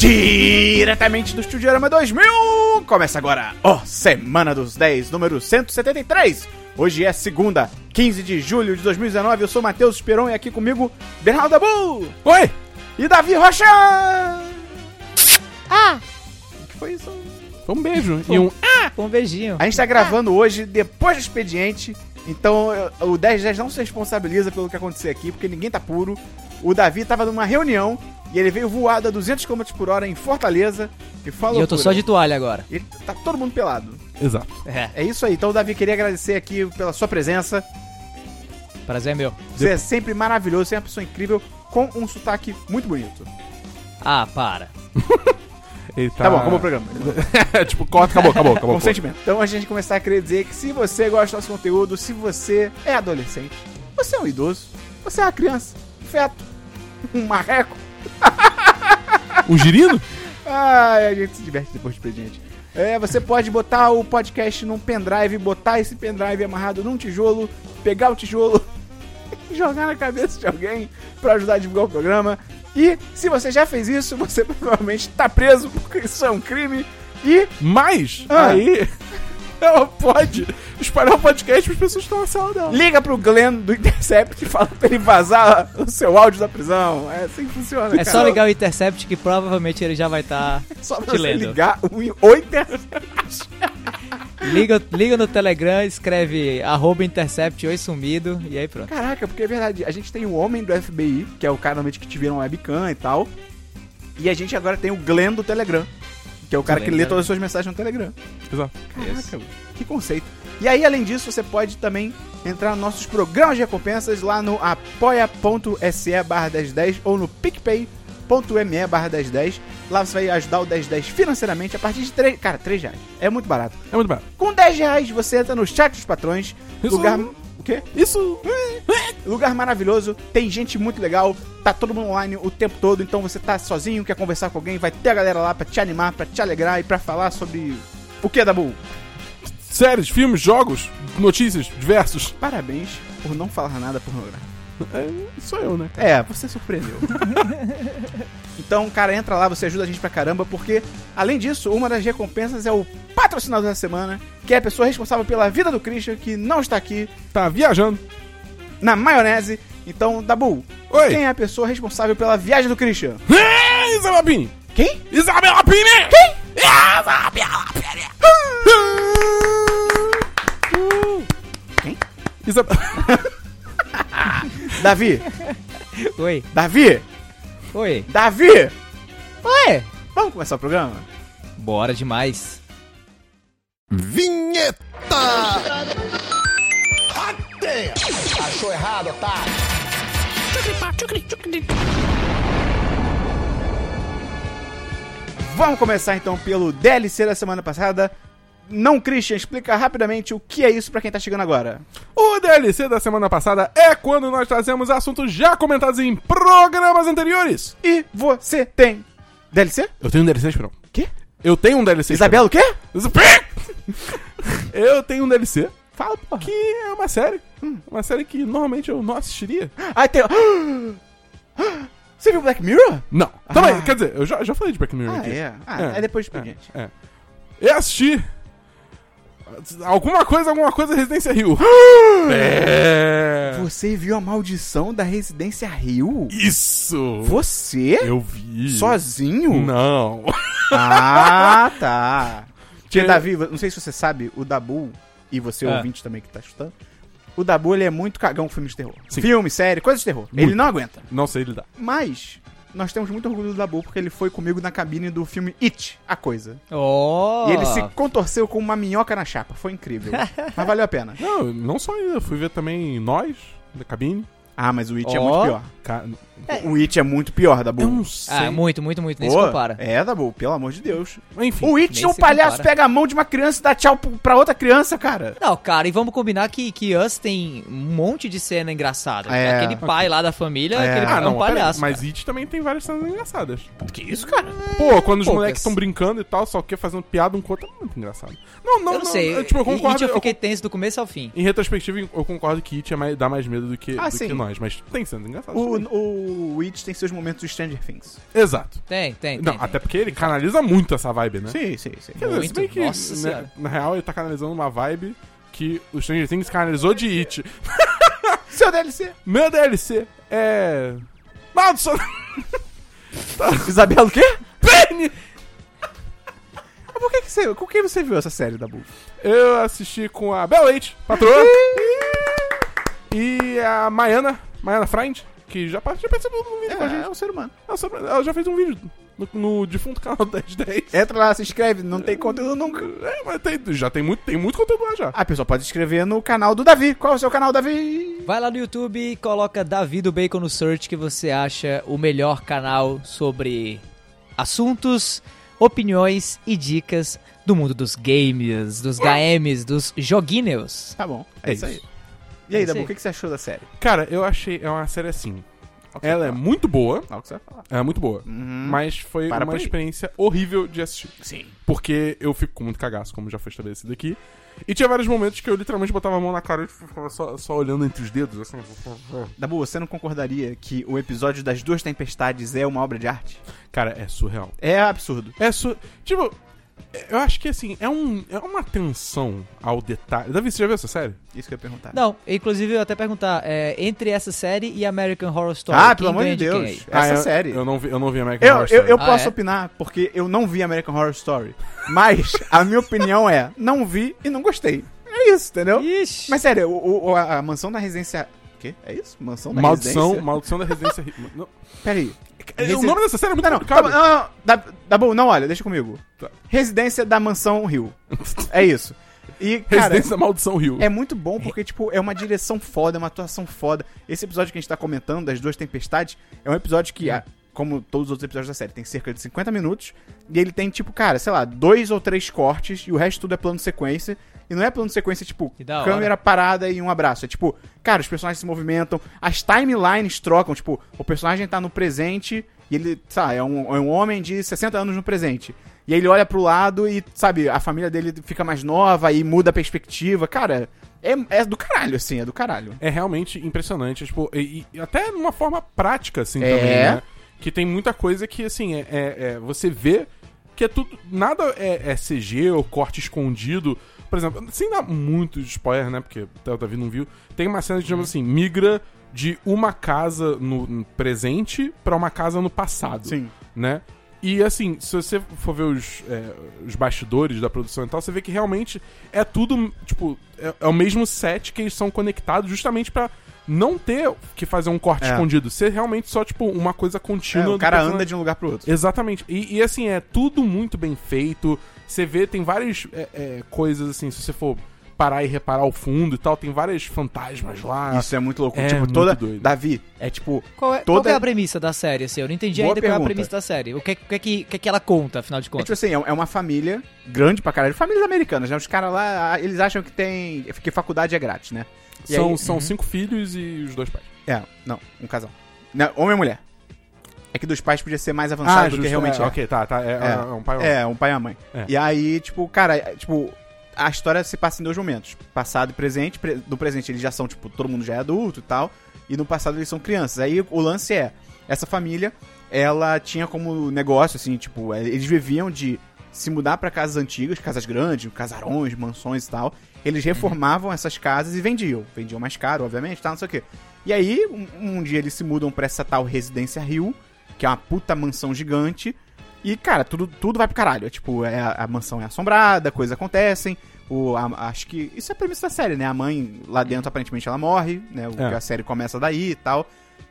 Diretamente do Estudiorama 2000, começa agora, ó, Semana dos 10, número 173. Hoje é segunda, 15 de julho de 2019, eu sou Matheus Esperon e aqui comigo, Bernardo Dabu. Oi! E Davi Rocha. Ah, O que foi isso? Foi um beijo e um. um beijinho. A gente tá gravando hoje, depois do expediente, então o 1010 não se responsabiliza pelo que acontecer aqui, porque ninguém tá puro. O Davi tava numa reunião e ele veio voado a 200 km por hora em Fortaleza e falou. E eu tô só de toalha agora. Ele tá todo mundo pelado. Exato. É, É isso aí. Então, Davi, queria agradecer aqui pela sua presença. prazer é meu. Você é sempre maravilhoso, você é uma pessoa incrível, com um sotaque muito bonito. Ah, para. Ele Tá, bom, acabou o programa. tipo, corta, acabou, acabou, acabou. Com sentimento. Então, a gente começar a querer dizer que se você gosta do nosso conteúdo, se você é adolescente, você é um idoso, você é uma criança, um feto, um marreco, Um girino? Ai, a gente se diverte depois do expediente. É, você pode botar o podcast num pendrive, botar esse pendrive amarrado num tijolo, pegar o tijolo e jogar na cabeça de alguém pra ajudar a divulgar o programa. E se você já fez isso, você provavelmente tá preso porque isso é um crime. E Mas, Ah. aí. Ela pode espalhar o podcast para as pessoas que estão na sala dela. liga pro Glenn do Intercept e fala pra ele vazar o seu áudio da prisão. É assim que funciona. É cara. só ligar o Intercept que provavelmente ele já vai estar Só pra te você lendo. ligar o, o Intercept. Liga, liga no Telegram, escreve arroba Intercept oi sumido e aí pronto. Caraca, porque é verdade. A gente tem o homem do FBI, que é o cara normalmente que te vira uma webcam e tal. E a gente agora tem o Glenn do Telegram, que é o cara que lê cara. todas as suas mensagens no Telegram. Exato. Caraca, que conceito. E aí, além disso, você pode também entrar nos nossos programas de recompensas lá no apoia.se barra 1010 ou no picpay.me barra 1010. Lá você vai ajudar o 1010 financeiramente a partir de 3... Cara, 3 reais. É muito barato. É muito bem. Com 10 reais você entra no chat dos patrões. Isso- Lugar... O quê? Isso. Lugar maravilhoso, tem gente muito legal, tá todo mundo online o tempo todo, então você tá sozinho, quer conversar com alguém, vai ter a galera lá pra te animar, pra te alegrar e pra falar sobre o que, Dabu? Séries, filmes, jogos, notícias, diversos. Parabéns por não falar nada pornográfico. É, sou eu, né? É, você surpreendeu. então, cara, entra lá, você ajuda a gente pra caramba, porque, além disso, uma das recompensas é o patrocinador da semana, que é a pessoa responsável pela vida do Christian, que não está aqui Tá viajando. na maionese. Então, Dabu, Oi. quem é a pessoa responsável pela viagem do Christian? É, Isabela Pini. Quem? Isabela Pini. Quem? Isabela Pini. Quem? Isabela... Davi, Oi, Davi, oi, Davi! oi. Vamos começar o programa? Bora demais. Vinheta. Achou errado, otário? Vamos começar então pelo DLC da semana passada. Não, Christian, explica rapidamente o que é isso pra quem tá chegando agora. O DLC da semana passada é quando nós trazemos assuntos já comentados em programas anteriores. E você tem DLC? Eu tenho um DLC, Esperão. Quê? Eu tenho um DLC. Isabela o quê? Eu tenho um DLC Fala, porra. que é uma série. Uma série que normalmente eu não assistiria. Ah, tem... Você viu Black Mirror? Não. Também, Ah. quer dizer, eu já, já falei de Black Mirror Ah, aqui. é. Ah, é, depois do expediente. É. Eu assisti. Alguma coisa, alguma coisa Residência Rio. é. Você viu a maldição da Residência Rio? Isso! Você? Eu vi. Sozinho? Não. Ah, tá. Tia Que- Davi, não sei se você sabe, o Dabu, e você Ah. ouvinte também que tá escutando, o Dabu ele é muito cagão com filmes de terror. Sim. Filme, série, coisas de terror. Ele Muito. não aguenta. Não sei lidar. Mas nós temos muito orgulho do Dabu porque ele foi comigo na cabine do filme It, a coisa. Oh. E ele se contorceu com uma minhoca na chapa. Foi incrível. Mas valeu a pena. Não, não só isso. Eu fui ver também Nós, da cabine. Ah, mas o It é Ó. muito pior. Ca- O It é muito pior, Dabu. Eu não sei. Ah, muito, muito, muito. Nem Pô, se compara. É, Dabu, pelo amor de Deus. Enfim. O It, o se palhaço compara. pega a mão de uma criança e dá tchau pra outra criança, cara. Não, cara, e vamos combinar que, que Us tem um monte de cena engraçada. É. Aquele pai lá da família, É. aquele Ah, é não, um pera aí, palhaço. mas cara. It também tem várias cenas engraçadas. Que isso, cara? Pô, quando os Poucas. moleques estão brincando e tal, só que fazendo piada um com o outro, é muito engraçado. Não, não, eu não, sei. eu, tipo, eu concordo. It eu eu fiquei tenso do começo ao fim. Em retrospectiva, eu concordo que It é mais, dá mais medo do que, Ah, do que nós, mas tem cenas engraçadas. O. o, o Witch tem seus momentos de Stranger Things. Exato. Tem, tem, tem. Não, tem. até porque ele canaliza muito essa vibe, né? Sim, sim, sim. Quer dizer, se Muito. bem que, Nossa né, na real, ele tá canalizando uma vibe que o Stranger Things canalizou de It. Seu DLC. Meu DLC é... Maldição... Isabela o quê? Penny! Mas Por que, que você. Com quem você viu essa série da Bull? Eu assisti com a Bel Leite, patroa. e a Maiana, Maiana Friend, que já, já participou de um vídeo com a É, gente. é um ser humano. Ela, só- ela já fez um vídeo no, no defunto canal 1010. Entra lá, se inscreve, não tem conteúdo nunca. É, mas tem, já tem muito, tem muito conteúdo lá já. A pessoa pode se inscrever no canal do Davi. Qual é o seu canal, Davi? Vai lá no YouTube e coloca Davi do Bacon no search que você acha o melhor canal sobre assuntos, opiniões e dicas do mundo dos games, dos games, dos joguinhos. Tá bom, é, É isso aí. E aí, É Dabu, o que, que você achou da série? Cara, eu achei, é uma série assim. Ela é muito boa. Olha o que você vai falar. é muito boa. Uhum. Mas foi Para uma aí. experiência horrível de assistir. Sim. Porque eu fico com muito cagaço, como já foi estabelecido aqui. E tinha vários momentos que eu literalmente botava a mão na cara e ficava só, só olhando entre os dedos, assim. Dabu, você não concordaria que o episódio das duas tempestades é uma obra de arte? Cara, é surreal. É absurdo. É su... Tipo, eu acho que assim, é, um, é uma atenção ao detalhe. Davi, você já viu essa série? Isso que eu ia perguntar. Não, inclusive eu ia até perguntar, é, entre essa série e American Horror Story, ah, pelo amor de Deus. quem? Essa Ah, eu, série. Eu não vi, eu não vi American Eu, Horror eu, Story. eu Ah, posso é? opinar, porque eu não vi American Horror Story. Mas a minha opinião é, não vi e não gostei. É isso, entendeu? Ixi. Mas sério, o, o- a, a mansão da residência... O quê? É isso? Mansão da Maldição, residência? maldição da residência. Peraí. É, o nome dessa série é muito Não, não, complicado. não, não, dá, dá bom, não, olha, deixa comigo. Tá. Residência da Mansão Rio. É isso. E, cara, Residência da Maldição Rio. é muito bom porque, tipo, é uma direção foda, é uma atuação foda. Esse episódio que a gente tá comentando, das duas tempestades, é um episódio que, ah, como todos os outros episódios da série, tem cerca de 50 minutos. E ele tem, tipo, cara, sei lá, dois ou três cortes e o resto tudo é plano de sequência. E não é plano de sequência, tipo, câmera parada e um abraço. É tipo, cara, os personagens se movimentam, as timelines trocam. Tipo, o personagem tá no presente e ele, sabe, é um, é um homem de 60 anos no presente. E aí ele olha pro lado e, sabe, a família dele fica mais nova e muda a perspectiva. Cara, é, é do caralho, assim, é do caralho. É realmente impressionante. Tipo, e, e até numa forma prática, assim, É. também, né? Que tem muita coisa que, assim, é, é- é- você vê que é tudo. Nada é, é CG ou corte escondido. Por exemplo, sem dar muito spoiler, né? Porque o Davi não viu. Tem uma cena, digamos assim, migra de uma casa no no presente pra uma casa no passado. Sim. né? E assim, se você for ver os, é, os bastidores da produção e tal, você vê que realmente é tudo, tipo, é, é o mesmo set que eles são conectados justamente pra não ter que fazer um corte É. escondido, ser realmente só, tipo, uma coisa É, contínua. o do cara personagem. anda de um lugar pro outro. Exatamente. E, e, assim, é tudo muito bem feito. Você vê, tem várias é, é, coisas assim, se você for parar e reparar o fundo e tal, tem várias fantasmas lá. Isso é muito louco. É tipo, muito toda. doido. Davi, é tipo. Qual é, toda- qual que é a premissa da série, assim? Eu não entendi Boa ainda qual é a pergunta. premissa da série. O que, que, é que, que, é que ela conta, afinal de É tipo contas? assim, é é uma família grande pra caralho. Famílias americanas, né? Os caras lá, ah, eles acham que tem. que faculdade é grátis, né? E São, aí- são cinco filhos e os dois pais. É, não, um casal. Não, homem e mulher. É que dos pais podia ser mais avançado do que justo, realmente é. Ok, tá, tá. É, É. é um pai ou É, um pai e uma mãe. É. E aí, tipo, cara, é, tipo, a história se passa em dois momentos. Passado e presente. Pre- No presente eles já são, tipo, todo mundo já é adulto e tal. E no passado eles são crianças. Aí o lance é, essa família, ela tinha como negócio, assim, tipo, é, eles viviam de se mudar pra casas antigas, casas grandes, casarões, mansões e tal. Eles reformavam essas casas e vendiam. Vendiam mais caro, obviamente, tal, não sei o quê. E aí, um, um dia eles se mudam pra essa tal Residência Rio, que é uma puta mansão gigante. E, cara, tudo, tudo vai pro caralho. É, tipo, é, a, mansão é assombrada, coisas acontecem. O, a- acho que. Isso é a premissa da série, né? A mãe lá dentro, aparentemente, ela morre, né? O, É. A série começa daí e tal.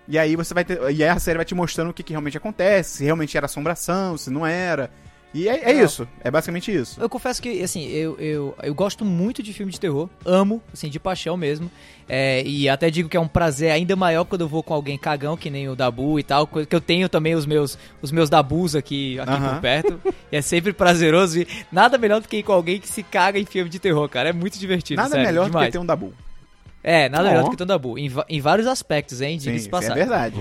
E aí você vai ter. E aí a série vai te mostrando o que, que realmente acontece, se realmente era assombração, se não era. E é, é isso. É basicamente isso. Eu confesso que, assim, eu, eu, eu gosto muito de filme de terror. Amo, assim, de paixão mesmo. É, e até digo que é um prazer ainda maior quando eu vou com alguém cagão, que nem o Dabu e tal. Que eu tenho também os meus, os meus Dabus aqui, aqui por perto. e é sempre prazeroso. E nada melhor do que ir com alguém que se caga em filme de terror, cara. É muito divertido. Nada sério, melhor do demais. que ter um Dabu. É, nada melhor Ó. do que ter um Dabu. Em, em vários aspectos, hein? Diga-se de passagem. é verdade.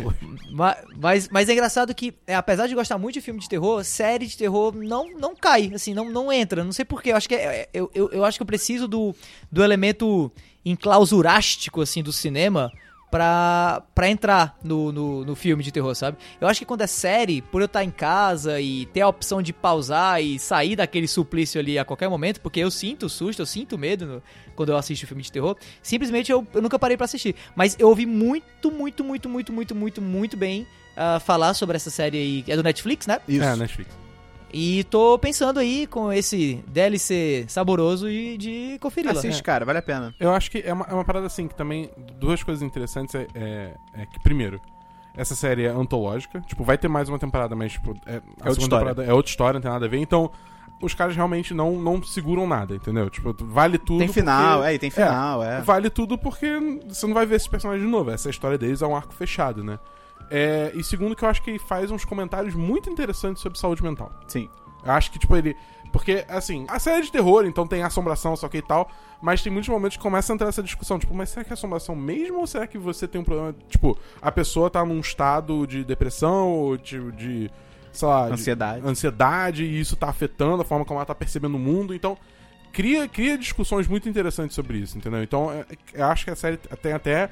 Ma- Mas, mas é engraçado que, é, apesar de gostar muito de filme de terror, série de terror não, não cai, assim, não, não entra. Não sei porquê. Eu acho que é- é- eu, eu, eu acho que eu preciso do, do elemento enclausurástico, assim, do cinema pra, pra entrar no, no, no filme de terror, sabe? Eu acho que quando é série, por eu estar em casa e ter a opção de pausar e sair daquele suplício ali a qualquer momento, porque eu sinto susto, eu sinto medo no- quando eu assisto filme de terror, simplesmente eu, eu nunca parei pra assistir. Mas eu ouvi muito, muito, muito, muito, muito, muito, muito bem ah, falar sobre essa série aí. É do Netflix, né? Isso. É, Netflix. E tô pensando aí com esse DLC saboroso e de conferi-la. Assiste, cara, vale a pena. Eu acho que é uma, é uma parada assim que também. Duas coisas interessantes é, é, é que, primeiro, essa série é antológica. Tipo, vai ter mais uma temporada, mas, tipo, é, a outra segunda história. temporada é outra história, não tem nada a ver. Então, os caras realmente não, não seguram nada, entendeu? Tipo, vale tudo. Tem final, porque- é, e tem final, é. Vale tudo porque você não vai ver esses personagens de novo. Essa história deles é um arco fechado, né? É, e segundo, que eu acho que ele faz uns comentários muito interessantes sobre saúde mental. Sim. Eu acho que, tipo, ele. Porque, assim, a série é de terror, então tem assombração, só que e tal. Mas tem muitos momentos que começa a entrar essa discussão, tipo, mas será que é assombração mesmo? Ou será que você tem um problema. Tipo, a pessoa tá num estado de depressão ou de. de sei lá. de- Ansiedade. ansiedade e isso tá afetando a forma como ela tá percebendo o mundo. Então, cria, cria discussões muito interessantes sobre isso, entendeu? Então, é- eu acho que a série tem até,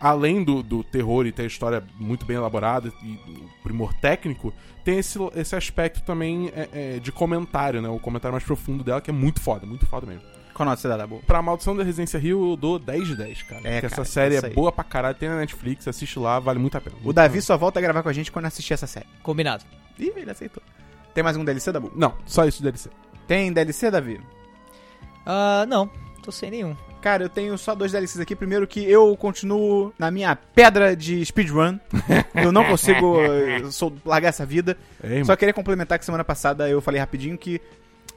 além do, do terror e ter a história muito bem elaborada e o primor técnico, tem esse, esse aspecto também é, é, de comentário, né? O comentário mais profundo dela, que é muito foda, muito foda mesmo. Qual nota você dá, Dabu? Pra Maldição da Residência Rio, eu dou 10 de 10, cara. É, porque cara, essa série é aí. boa pra caralho, tem na Netflix, assiste lá, vale muito a pena. O Davi só volta a gravar com a gente quando assistir essa série. Combinado. Ih, ele aceitou. Tem mais um DLC, Dabu? Não, só isso deve ser. Tem DLC, Davi? Ah, não, tô sem nenhum. Cara, eu tenho só dois DLCs aqui. Primeiro que eu continuo na minha pedra de speedrun. eu não consigo eh, sou- largar essa vida. Irmão. Só queria complementar que semana passada eu falei rapidinho que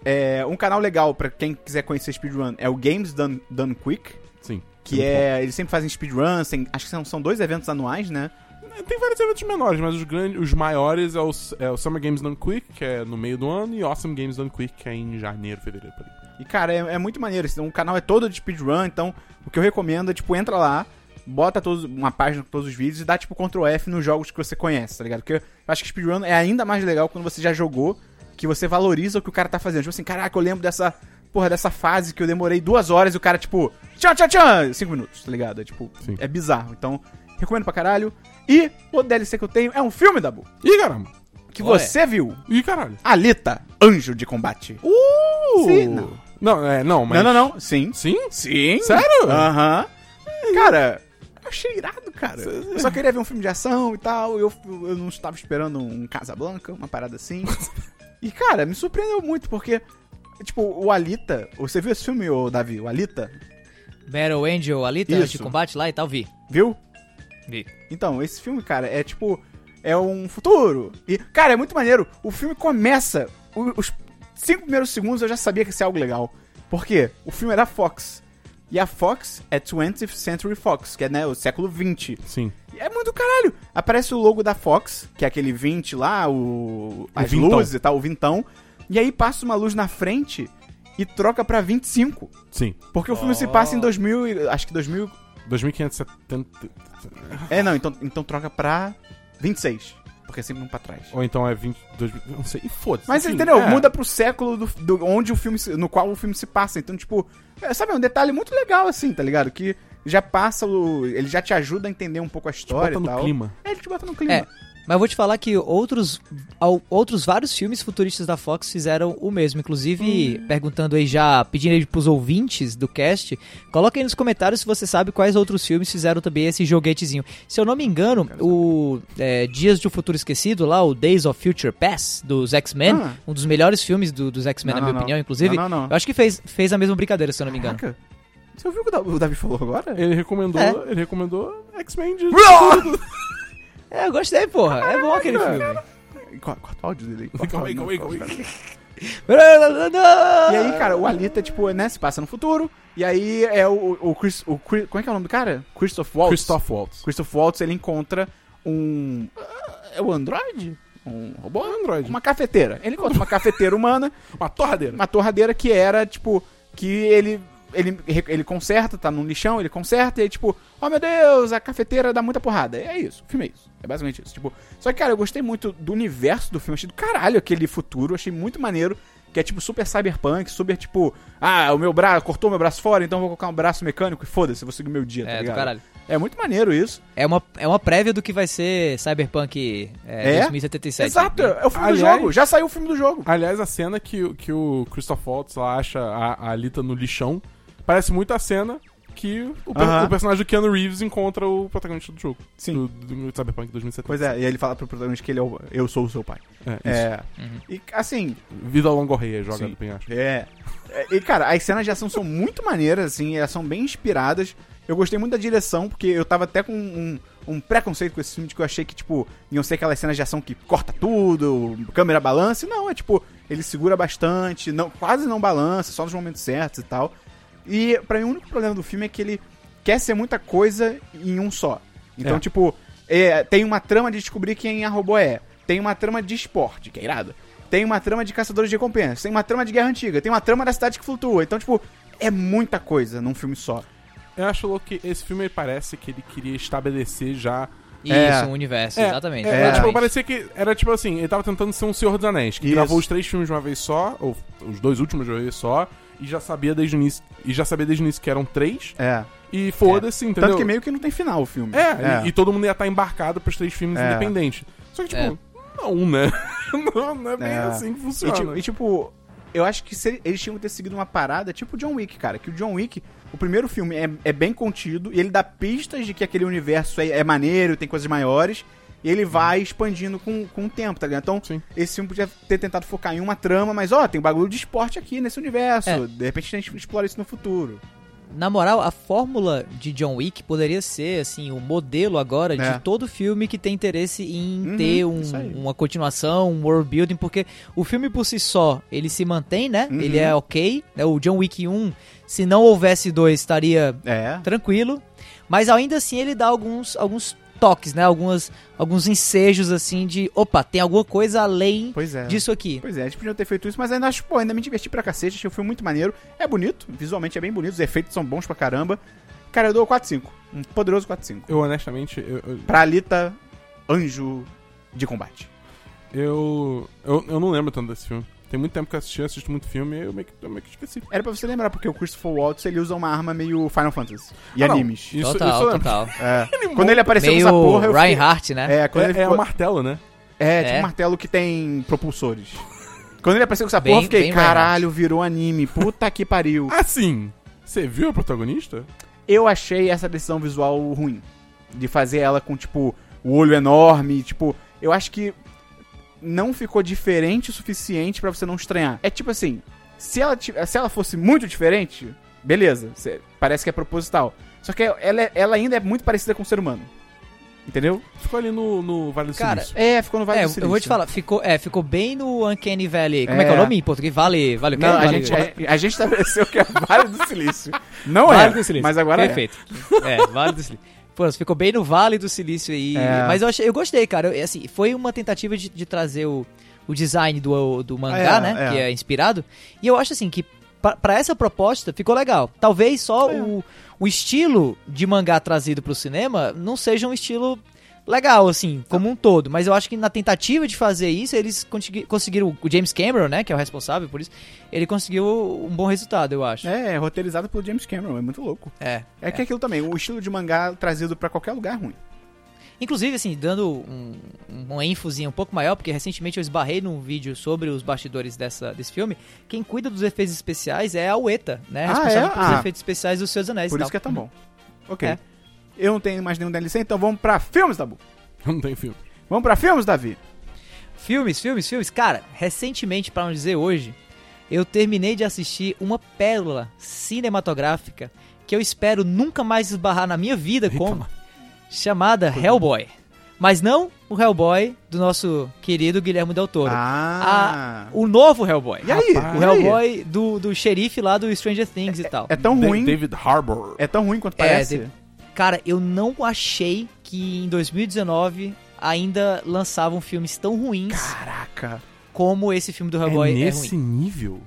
é, um canal legal pra quem quiser conhecer speedrun é o Games Done, Done Quick. Sim. Que é. Eles sempre fazem speedruns, tem- acho que são, são dois eventos anuais, né? Tem vários eventos menores, mas os, grandes, os maiores é o, é o Summer Games Done Quick, que é no meio do ano, e Awesome Games Done Quick, que é em janeiro, fevereiro. Por aí. E, cara, é, é muito maneiro. Então, o canal é todo de speedrun, então o que eu recomendo é, tipo, entra lá, bota todos, uma página com todos os vídeos e dá, tipo, Ctrl F nos jogos que você conhece, tá ligado? Porque eu acho que speedrun é ainda mais legal quando você já jogou, que você valoriza o que o cara tá fazendo. Tipo assim, caraca, eu lembro dessa, porra, dessa fase que eu demorei duas horas e o cara, tipo, tchan, tchan, tchan, cinco minutos, tá ligado? É, tipo, Sim. é bizarro. Então, recomendo pra caralho. E o DLC que eu tenho é um filme, Dabu, Ih, caramba! que Olha. você viu. Ih, caralho! Alita, Anjo de Combate. Uh! Sim, não. Não, é, não, mas... Não, não, não. Sim. Sim? Sim. Sério? Aham. Cara, eu achei irado, cara. Eu só queria ver um filme de ação e tal. Eu, eu não estava esperando um Casablanca, uma parada assim. E, cara, me surpreendeu muito, porque, tipo, o Alita. Você viu esse filme, ô Davi? O Alita? Battle Angel, Alita, Isso. de combate lá e tal, vi. Viu? Vi. Então, esse filme, cara, é tipo. É um futuro. E, cara, é muito maneiro. O filme começa. Os cinco primeiros segundos eu já sabia que ia ser algo legal. Por quê? O filme é da Fox. E a Fox é 20th Century Fox, que é né, o século 20. Sim. E é muito caralho. Aparece o logo da Fox, que é aquele 20 lá, o. as vintão. luzes e tal, o vintão. E aí passa uma luz na frente e troca pra 25. Sim. Porque o filme se passa em 2000. e- Acho que 2000. 2570... É, não, então, então troca pra 26. Porque é sempre um pra trás. Ou então é 20... 2000, não sei, e foda-se. Mas enfim, entendeu? é. Muda pro século do, do- onde o filme se- no qual o filme se passa. Então, tipo, é, sabe, é um detalhe muito legal, assim, tá ligado? Que já passa o. Ele já te ajuda a entender um pouco a história Bota e no tal. clima. É, ele te bota no clima. É, mas eu vou te falar que outros, ao- outros vários filmes futuristas da Fox fizeram o mesmo. Inclusive, perguntando aí já, pedindo aí pros ouvintes do cast, coloca aí nos comentários se você sabe quais outros filmes fizeram também esse joguetezinho. Se eu não me engano, o é, Dias de um Futuro Esquecido, lá, o Days of Future Past, dos X-Men, Ah. um dos melhores filmes do- dos X-Men, na minha não, opinião, inclusive. Não, não, não. Eu acho que fez, fez a mesma brincadeira, se eu não me engano. Caraca. Você ouviu o que o Davi falou agora? Ele recomendou, É. ele recomendou X-Men de... É, eu gostei, porra. É bom aquele filme. Corta corta o áudio dele aí. Calma aí, calma aí, calma aí. E aí, cara, o Alita, tipo, né, se passa no futuro. E aí é o, o Chris. O, Chris- como é que é o nome do cara? Christoph Waltz. Christoph Waltz. Christoph Waltz, ele encontra um. É o Android? Um robô? Android. Uma cafeteira. Ele encontra uma cafeteira humana, Uma torradeira. uma torradeira que era, tipo, que ele. Ele, ele conserta, tá num lixão, ele conserta e aí, tipo, oh meu Deus, a cafeteira dá muita porrada. É isso, o filme é isso. É basicamente isso. Tipo, só que, cara, eu gostei muito do universo do filme, achei do caralho aquele futuro, achei muito maneiro. que é tipo super cyberpunk, super tipo, ah, o meu braço, cortou meu braço fora, então eu vou colocar um braço mecânico e foda-se, eu vou seguir meu dia, tá É, do ligado? caralho. É muito maneiro isso. É uma, é uma prévia do que vai ser Cyberpunk é, É? 2077. Exato, é o filme do Aliás- jogo, já saiu o filme do jogo. Aliás, a cena que, o- que o Christoph Waltz lá acha a, a Alita no lixão parece muito a cena que o, o personagem do Keanu Reeves encontra o protagonista do jogo. Sim. Do, do Cyberpunk 2070. Pois é, e ele fala pro protagonista que ele é o, eu sou o seu pai. É, isso. É. Uhum. E assim, Vida longa rei, joga Sim. do penhasco. É. É, E, cara, as cenas de ação são muito maneiras, assim, elas são bem inspiradas. Eu gostei muito da direção, porque eu tava até com um, um preconceito com esse filme, de que eu achei que, tipo, iam ser aquelas cenas de ação que corta tudo, câmera balança. E Não, é tipo, ele segura bastante, não, quase não balança, só nos momentos certos e tal. E, pra mim, o único problema do filme é que ele quer ser muita coisa em um só. Então, É. tipo, é, tem uma trama de descobrir quem a robô é. Tem uma trama de esporte, que é irado. Tem uma trama de caçadores de recompensas. Tem uma trama de guerra antiga. Tem uma trama da cidade que flutua. Então, tipo, é muita coisa num filme só. Eu acho louco que esse filme parece que ele queria estabelecer já. Isso, É. um universo, É, exatamente. É, É. tipo, parecia que era tipo assim, ele tava tentando ser um Senhor dos Anéis, que Isso. gravou os três filmes de uma vez só, ou os dois últimos de uma vez só, e já sabia desde o início, e já sabia desde o início que eram três, É. e foda-se, entendeu? Tanto que meio que não tem final o filme. É, E, e todo mundo ia estar embarcado pros três filmes É. independentes. Só que, tipo, É. não, né? não, não é bem É. assim que E, funciona. tipo, e, tipo, eu acho que se eles tinham que ter seguido uma parada tipo John Wick, cara. Que o John Wick, o primeiro filme é, é bem contido e ele dá pistas de que aquele universo é, é maneiro, tem coisas maiores. E ele vai expandindo com, com o tempo, tá ligado? Então, Sim. esse filme podia ter tentado focar em uma trama, mas ó, tem bagulho de esporte aqui nesse universo. É. De repente a gente explora isso no futuro. Na moral, a fórmula de John Wick poderia ser, assim, o modelo agora É. de todo filme que tem interesse em Uhum, ter um- uma continuação, um world building, porque o filme por si só, ele se mantém, né? Uhum. Ele é ok. né? O John Wick 1, se não houvesse dois, estaria É. tranquilo. Mas ainda assim ele dá alguns, alguns toques, né? Algumas, alguns ensejos, assim, de, opa, tem alguma coisa além Pois é. disso aqui. Pois é, eles podiam ter feito isso, mas ainda acho, pô, ainda me diverti pra cacete, achei o filme muito maneiro. É bonito, visualmente é bem bonito, os efeitos são bons pra caramba. Cara, eu dou 4-5. Um poderoso 4-5. Eu, honestamente, eu, eu, Pra Alita, anjo de combate. eu, eu, eu não lembro tanto desse filme. Tem muito tempo que eu assisti, eu assisto muito filme e eu meio que, eu meio que esqueci. Era pra você lembrar, porque o Christopher Waltz, ele usa uma arma meio Final Fantasy. E Ah, animes. Isso, isso total, lembro. total. É. Quando ele apareceu Meio nessa porra, eu fiquei... Reinhardt, né? É, quando É, ele é ficou... um martelo, né? É, tipo É. um martelo que tem propulsores. Quando ele apareceu com essa Bem- porra, eu fiquei, caralho, virou anime. Puta que pariu. Assim, você viu a protagonista? Eu achei essa decisão visual ruim. De fazer ela com, tipo, o olho enorme. Tipo, eu acho que não ficou diferente o suficiente pra você não estranhar. É tipo assim, se ela, se ela fosse muito diferente, beleza. cê- parece que é proposital. Só que ela, é- ela ainda é muito parecida com o ser humano. Entendeu? Ficou ali no, no Vale do Cara, Silício. É, ficou no Vale É, do eu Silício. vou te falar, ficou, é, ficou bem no Uncanny Valley. Como é, que é É. o nome em português? Vale, vale? Não, a Vale- gente, a, a gente estabeleceu que é Vale do Silício. Não Vale é, do Silício. mas agora Perfeito. É, Vale do Silício. Pô, ficou bem no Vale do Silício aí. É. Mas eu, achei, eu gostei, cara. Eu, assim, foi uma tentativa de, de trazer o, o design do, do mangá, É, né? é. Que é inspirado. E eu acho assim que pra, pra essa proposta ficou legal. Talvez só É. o, o estilo de mangá trazido pro cinema não seja um estilo legal, assim, como um todo. Mas eu acho que na tentativa de fazer isso, eles consegui- conseguiram. O James Cameron, né? Que é o responsável por isso. Ele conseguiu um bom resultado, eu acho. É, é roteirizado pelo James Cameron, é muito louco. É. É, que aquilo também, o estilo de mangá trazido pra qualquer lugar é ruim. Inclusive, assim, dando um, um ênfase um pouco maior, porque recentemente eu esbarrei num vídeo sobre os bastidores dessa, desse filme. Quem cuida dos efeitos especiais é a Ueta, né? Ah, Responsável é? pelos Ah. efeitos especiais dos Seus Anéis. Por isso que é tão bom. Ok. É. Eu não tenho mais nenhum DLC, então vamos pra filmes, Dabu. Não tem filme. Vamos pra filmes, Davi. Filmes, filmes, filmes. Cara, recentemente, pra não dizer hoje, eu terminei de assistir uma pérola cinematográfica que eu espero nunca mais esbarrar na minha vida Eita, como, mano. chamada Hellboy. Mas não o Hellboy do nosso querido Guilherme Del Toro. Ah. O novo Hellboy. E aí? Rapaz. O E aí? Hellboy do, do xerife lá do Stranger Things e tal. É tão ruim. David Harbour. É tão ruim quanto É, parece. Cara, eu não achei que em 2019 ainda lançavam filmes tão ruins Caraca. como esse filme do É Hellboy é, nesse ruim. nível?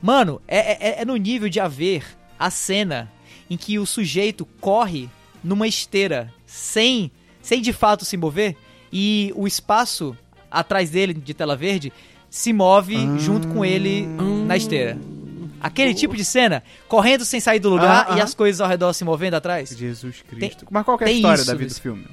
Mano, é, é- é no nível de haver a cena em que o sujeito corre numa esteira sem, sem de fato se mover e o espaço atrás dele de tela verde se move junto com ele na esteira. Aquele tipo de cena, correndo sem sair do lugar Ah, e ah. as coisas ao redor se movendo atrás. Jesus Tem- Cristo. Mas qual que é a tem história da vida do filme?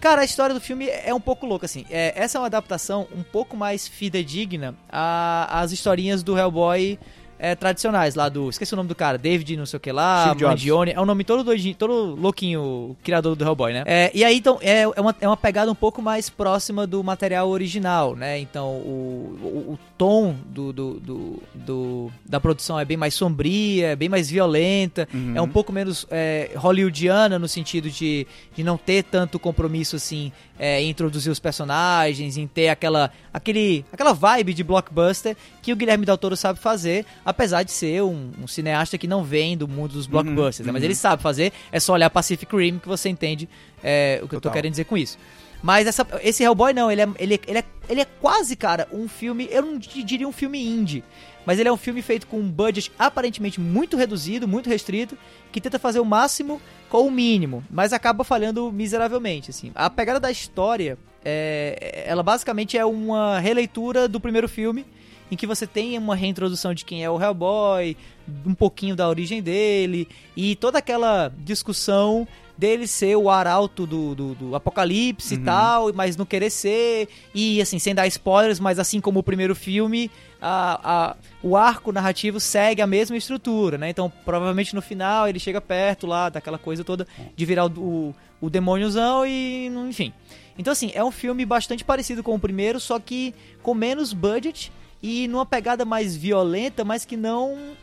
Cara, a história do filme é um pouco louca, assim. É, essa é uma adaptação um pouco mais fidedigna às historinhas do Hellboy é, tradicionais, lá do... Esqueci o nome do cara, David não sei o que lá. Mandione. É um nome todo doidinho, todo louquinho, o criador do Hellboy, né? É, e aí, então, é, é, uma, é uma pegada um pouco mais próxima do material original, né? Então, o, o, o tom do, do, do, do- da produção é bem mais sombria, é bem mais violenta, é um pouco menos é, hollywoodiana no sentido de, de não ter tanto compromisso assim é, em introduzir os personagens, em ter aquela, aquele, aquela vibe de blockbuster que o Guilherme Del Toro sabe fazer, apesar de ser um, um cineasta que não vem do mundo dos blockbusters, né? mas ele sabe fazer, é só olhar Pacific Rim que você entende é, o que eu tô Total. querendo dizer com isso. Mas essa, esse Hellboy não, ele é, ele, ele, é, ele é quase, cara, um filme, eu não diria um filme indie, mas ele é um filme feito com um budget aparentemente muito reduzido, muito restrito, que tenta fazer o máximo com o mínimo, mas acaba falhando miseravelmente, assim. A pegada da história, é, ela basicamente é uma releitura do primeiro filme, em que você tem uma reintrodução de quem é o Hellboy, um pouquinho da origem dele, e toda aquela discussão dele ser o arauto do, do, do apocalipse e tal, mas não querer ser, e assim, sem dar spoilers, mas assim como o primeiro filme, a, a, o arco narrativo segue a mesma estrutura, né? Então, provavelmente no final ele chega perto lá daquela coisa toda de virar o, o, o demôniozão e, enfim. Então, assim, é um filme bastante parecido com o primeiro, só que com menos budget e numa pegada mais violenta, mas que não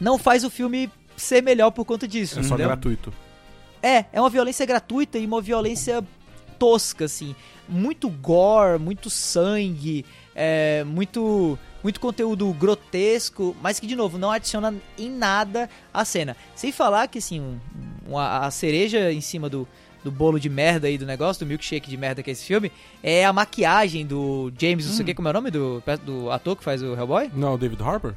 não faz o filme ser melhor por conta disso. É só entendeu? gratuito. É, é uma violência gratuita e uma violência tosca, assim. Muito gore, muito sangue, é, muito, muito conteúdo grotesco, mas que, de novo, não adiciona em nada a cena. Sem falar que, assim, um- um- a, cereja em cima do, do bolo de merda aí do negócio, do milkshake de merda que é esse filme, é a maquiagem do James, não sei o que, como é o nome do, do ator que faz o Hellboy? Não, o David Harbour?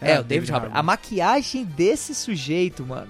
É, É, o David David. Harbour. A maquiagem desse sujeito, mano.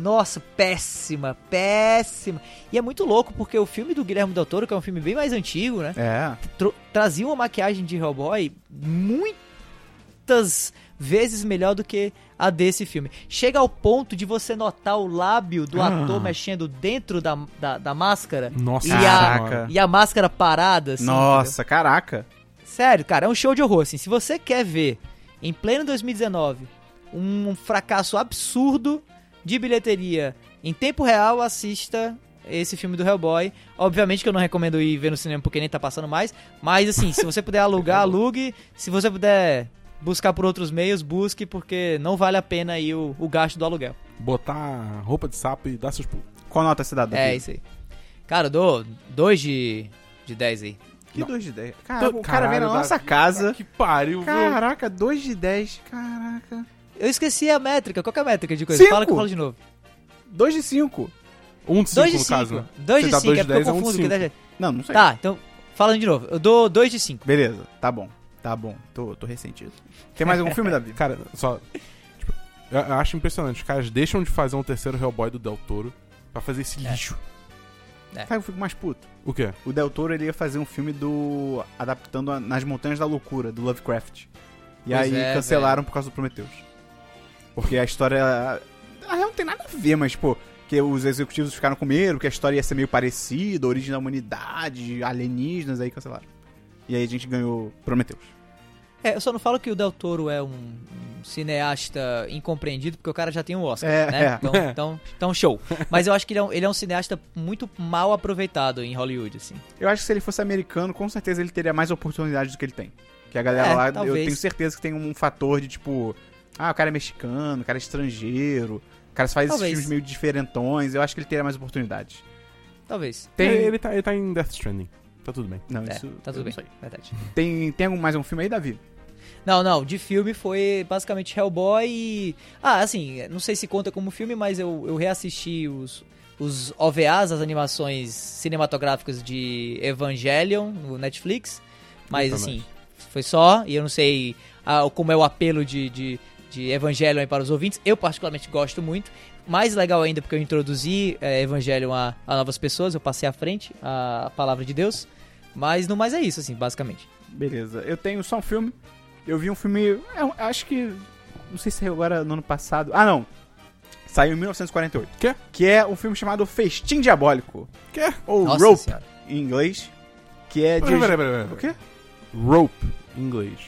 Nossa, péssima, péssima. E é muito louco, porque o filme do Guilherme Del Toro, que é um filme bem mais antigo, né? É. tro- trazia uma maquiagem de Hellboy muitas vezes melhor do que a desse filme. Chega ao ponto de você notar o lábio do Ah. ator mexendo dentro da, da, da máscara. Nossa e Caraca. a, e a máscara parada, assim. Nossa, caraca. Sério, cara, é um show de horror, assim. Se você quer ver, em pleno 2019, um fracasso absurdo de bilheteria em tempo real, assista esse filme do Hellboy. Obviamente que eu não recomendo ir ver no cinema porque nem tá passando mais, mas assim, se você puder alugar, alugue. Se você puder buscar por outros meios, busque, porque não vale a pena aí o, o gasto do aluguel. Botar roupa de sapo e dar seus pulos. Qual nota você dá? É isso aí. Cara, eu dou 2 de, de 10 aí. Que 2 de 10? Ah, Caraca, o cara vem na Caralho, nossa Davi, casa. Que pariu? Caraca, 2 de 10. Caraca. Eu esqueci a métrica. Qual que é a métrica de coisa? Cinco. Fala que eu falo de novo. 2 de 5. Um de 2 cinco, de no caso, 5. né? 2 Você de dá 5, dois é de porque eu 10, é um de confundo. cinco. que dá- Não, não sei. Tá, então, falando de novo. Eu dou 2 de 5. Beleza, tá bom. Tá bom, tô, tô ressentido. Tem mais algum filme, Davi? Cara, só. tipo, eu, eu acho impressionante. Os caras deixam de fazer um terceiro Hellboy do Del Toro pra fazer esse É. lixo. Sabe, eu fico mais puto. O quê? O Del Toro ele ia fazer um filme do. adaptando a- Nas Montanhas da Loucura, do Lovecraft. E Pois aí é, cancelaram por causa do Prometheus. Porque a história. Na real não tem nada a ver, mas, pô, que os executivos ficaram com medo, que a história ia ser meio parecida, origem da humanidade, alienígenas, aí cancelaram. E aí a gente ganhou Prometheus. É, eu só não falo que o Del Toro é um, um cineasta incompreendido, porque o cara já tem um Oscar, É, né? é. Então, então, então, show. Mas eu acho que ele é, um, ele é um cineasta muito mal aproveitado em Hollywood, assim. Eu acho que se ele fosse americano, com certeza ele teria mais oportunidades do que ele tem. Que a galera É, lá, eu talvez. tenho certeza que tem um fator de tipo, ah, o cara é mexicano, o cara é estrangeiro, o cara faz esses Talvez. filmes meio diferentões, eu acho que ele teria mais oportunidades. Talvez. Tem- Ele, ele tá, ele tá em Death Stranding. Tá tudo bem. Não, É, isso tá tudo bem. Verdade. Tem, tem algum, mais um filme aí, Davi? Não, não, de filme foi basicamente Hellboy e. Ah, assim, não sei se conta como filme, mas eu, eu reassisti os, os OVAs, as animações cinematográficas de Evangelion no Netflix. Mas assim, foi só, e eu não sei ah, como é o apelo de, de, de Evangelion aí para os ouvintes. Eu particularmente gosto muito. Mais legal ainda porque eu introduzi Evangelion a, a novas pessoas, eu passei à frente a palavra de Deus. Mas no mais é isso, assim, basicamente. Beleza. Eu tenho só um filme. Eu vi um filme. é acho que. Não sei se saiu agora no ano passado. Ah, não. Saiu em 1948. Quê? Que é um filme chamado Festim Diabólico. Quê? Ou Nossa Rope Senhora. em inglês. Que é de. Peraí, peraí, peraí, O peraí. quê? Rope, em inglês.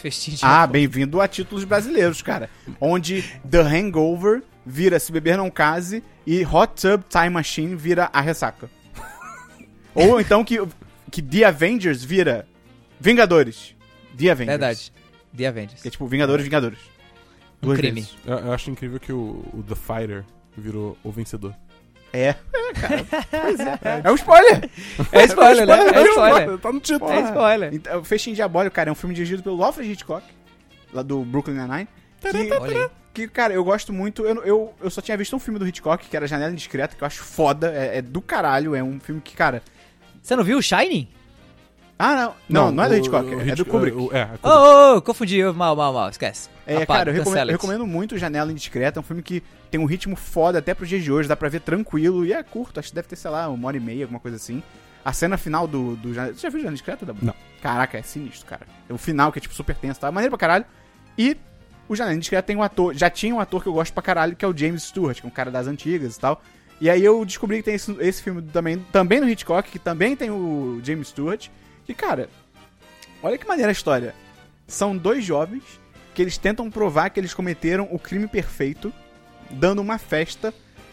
Festim de Ah, bem-vindo a títulos brasileiros, cara. Onde The Hangover vira Se Beber Não Case e Hot Tub Time Machine vira A Ressaca. Ou então que, que The Avengers vira Vingadores. The Avengers. Verdade. The Avengers. Que é tipo Vingadores, Vingadores. Um Duas crime. vezes. Eu, eu acho incrível que o, o The Fighter virou o vencedor. É. É, cara. Pois é. É um spoiler. É spoiler, né? É spoiler. Tá no título. É spoiler. Então, Festim Diabólico, cara, é um filme dirigido pelo Alfred Hitchcock, lá do Brooklyn Nine-Nine. Que, que, cara, eu gosto muito. Eu, eu, eu só tinha visto um filme do Hitchcock, que era Janela Indiscreta, que eu acho foda. É, é do caralho. É um filme que, cara. Você não viu o Shining? Ah, não. Não, não, é do Hitchcock, o é do Hitch- Kubrick. o- É, é Ô, Kubrick. ô, ô, confundi. eu- Mal, mal, mal. Esquece. É, Apaga, cara, eu recomendo, eu recomendo muito Janela Indiscreta. É um filme que tem um ritmo foda até pros dias de hoje. Dá pra ver tranquilo. E é curto, acho que deve ter, sei lá, uma hora e meia, alguma coisa assim. A cena final do, do Janela... Você já viu Janela Indiscreta, Dabu? Não. Caraca, é sinistro, cara. É o final que é, tipo, super tenso, tá? Maneiro pra caralho. E o Janela Indiscreta tem um ator... Já tinha um ator que eu gosto pra caralho, que é o James Stewart, que é um cara das antigas e tal. E aí eu descobri que tem esse, esse filme também, também no Hitchcock, que também tem o James Stewart. E, cara, olha que maneira a história. São dois jovens que eles tentam provar que eles cometeram o crime perfeito, dando uma festa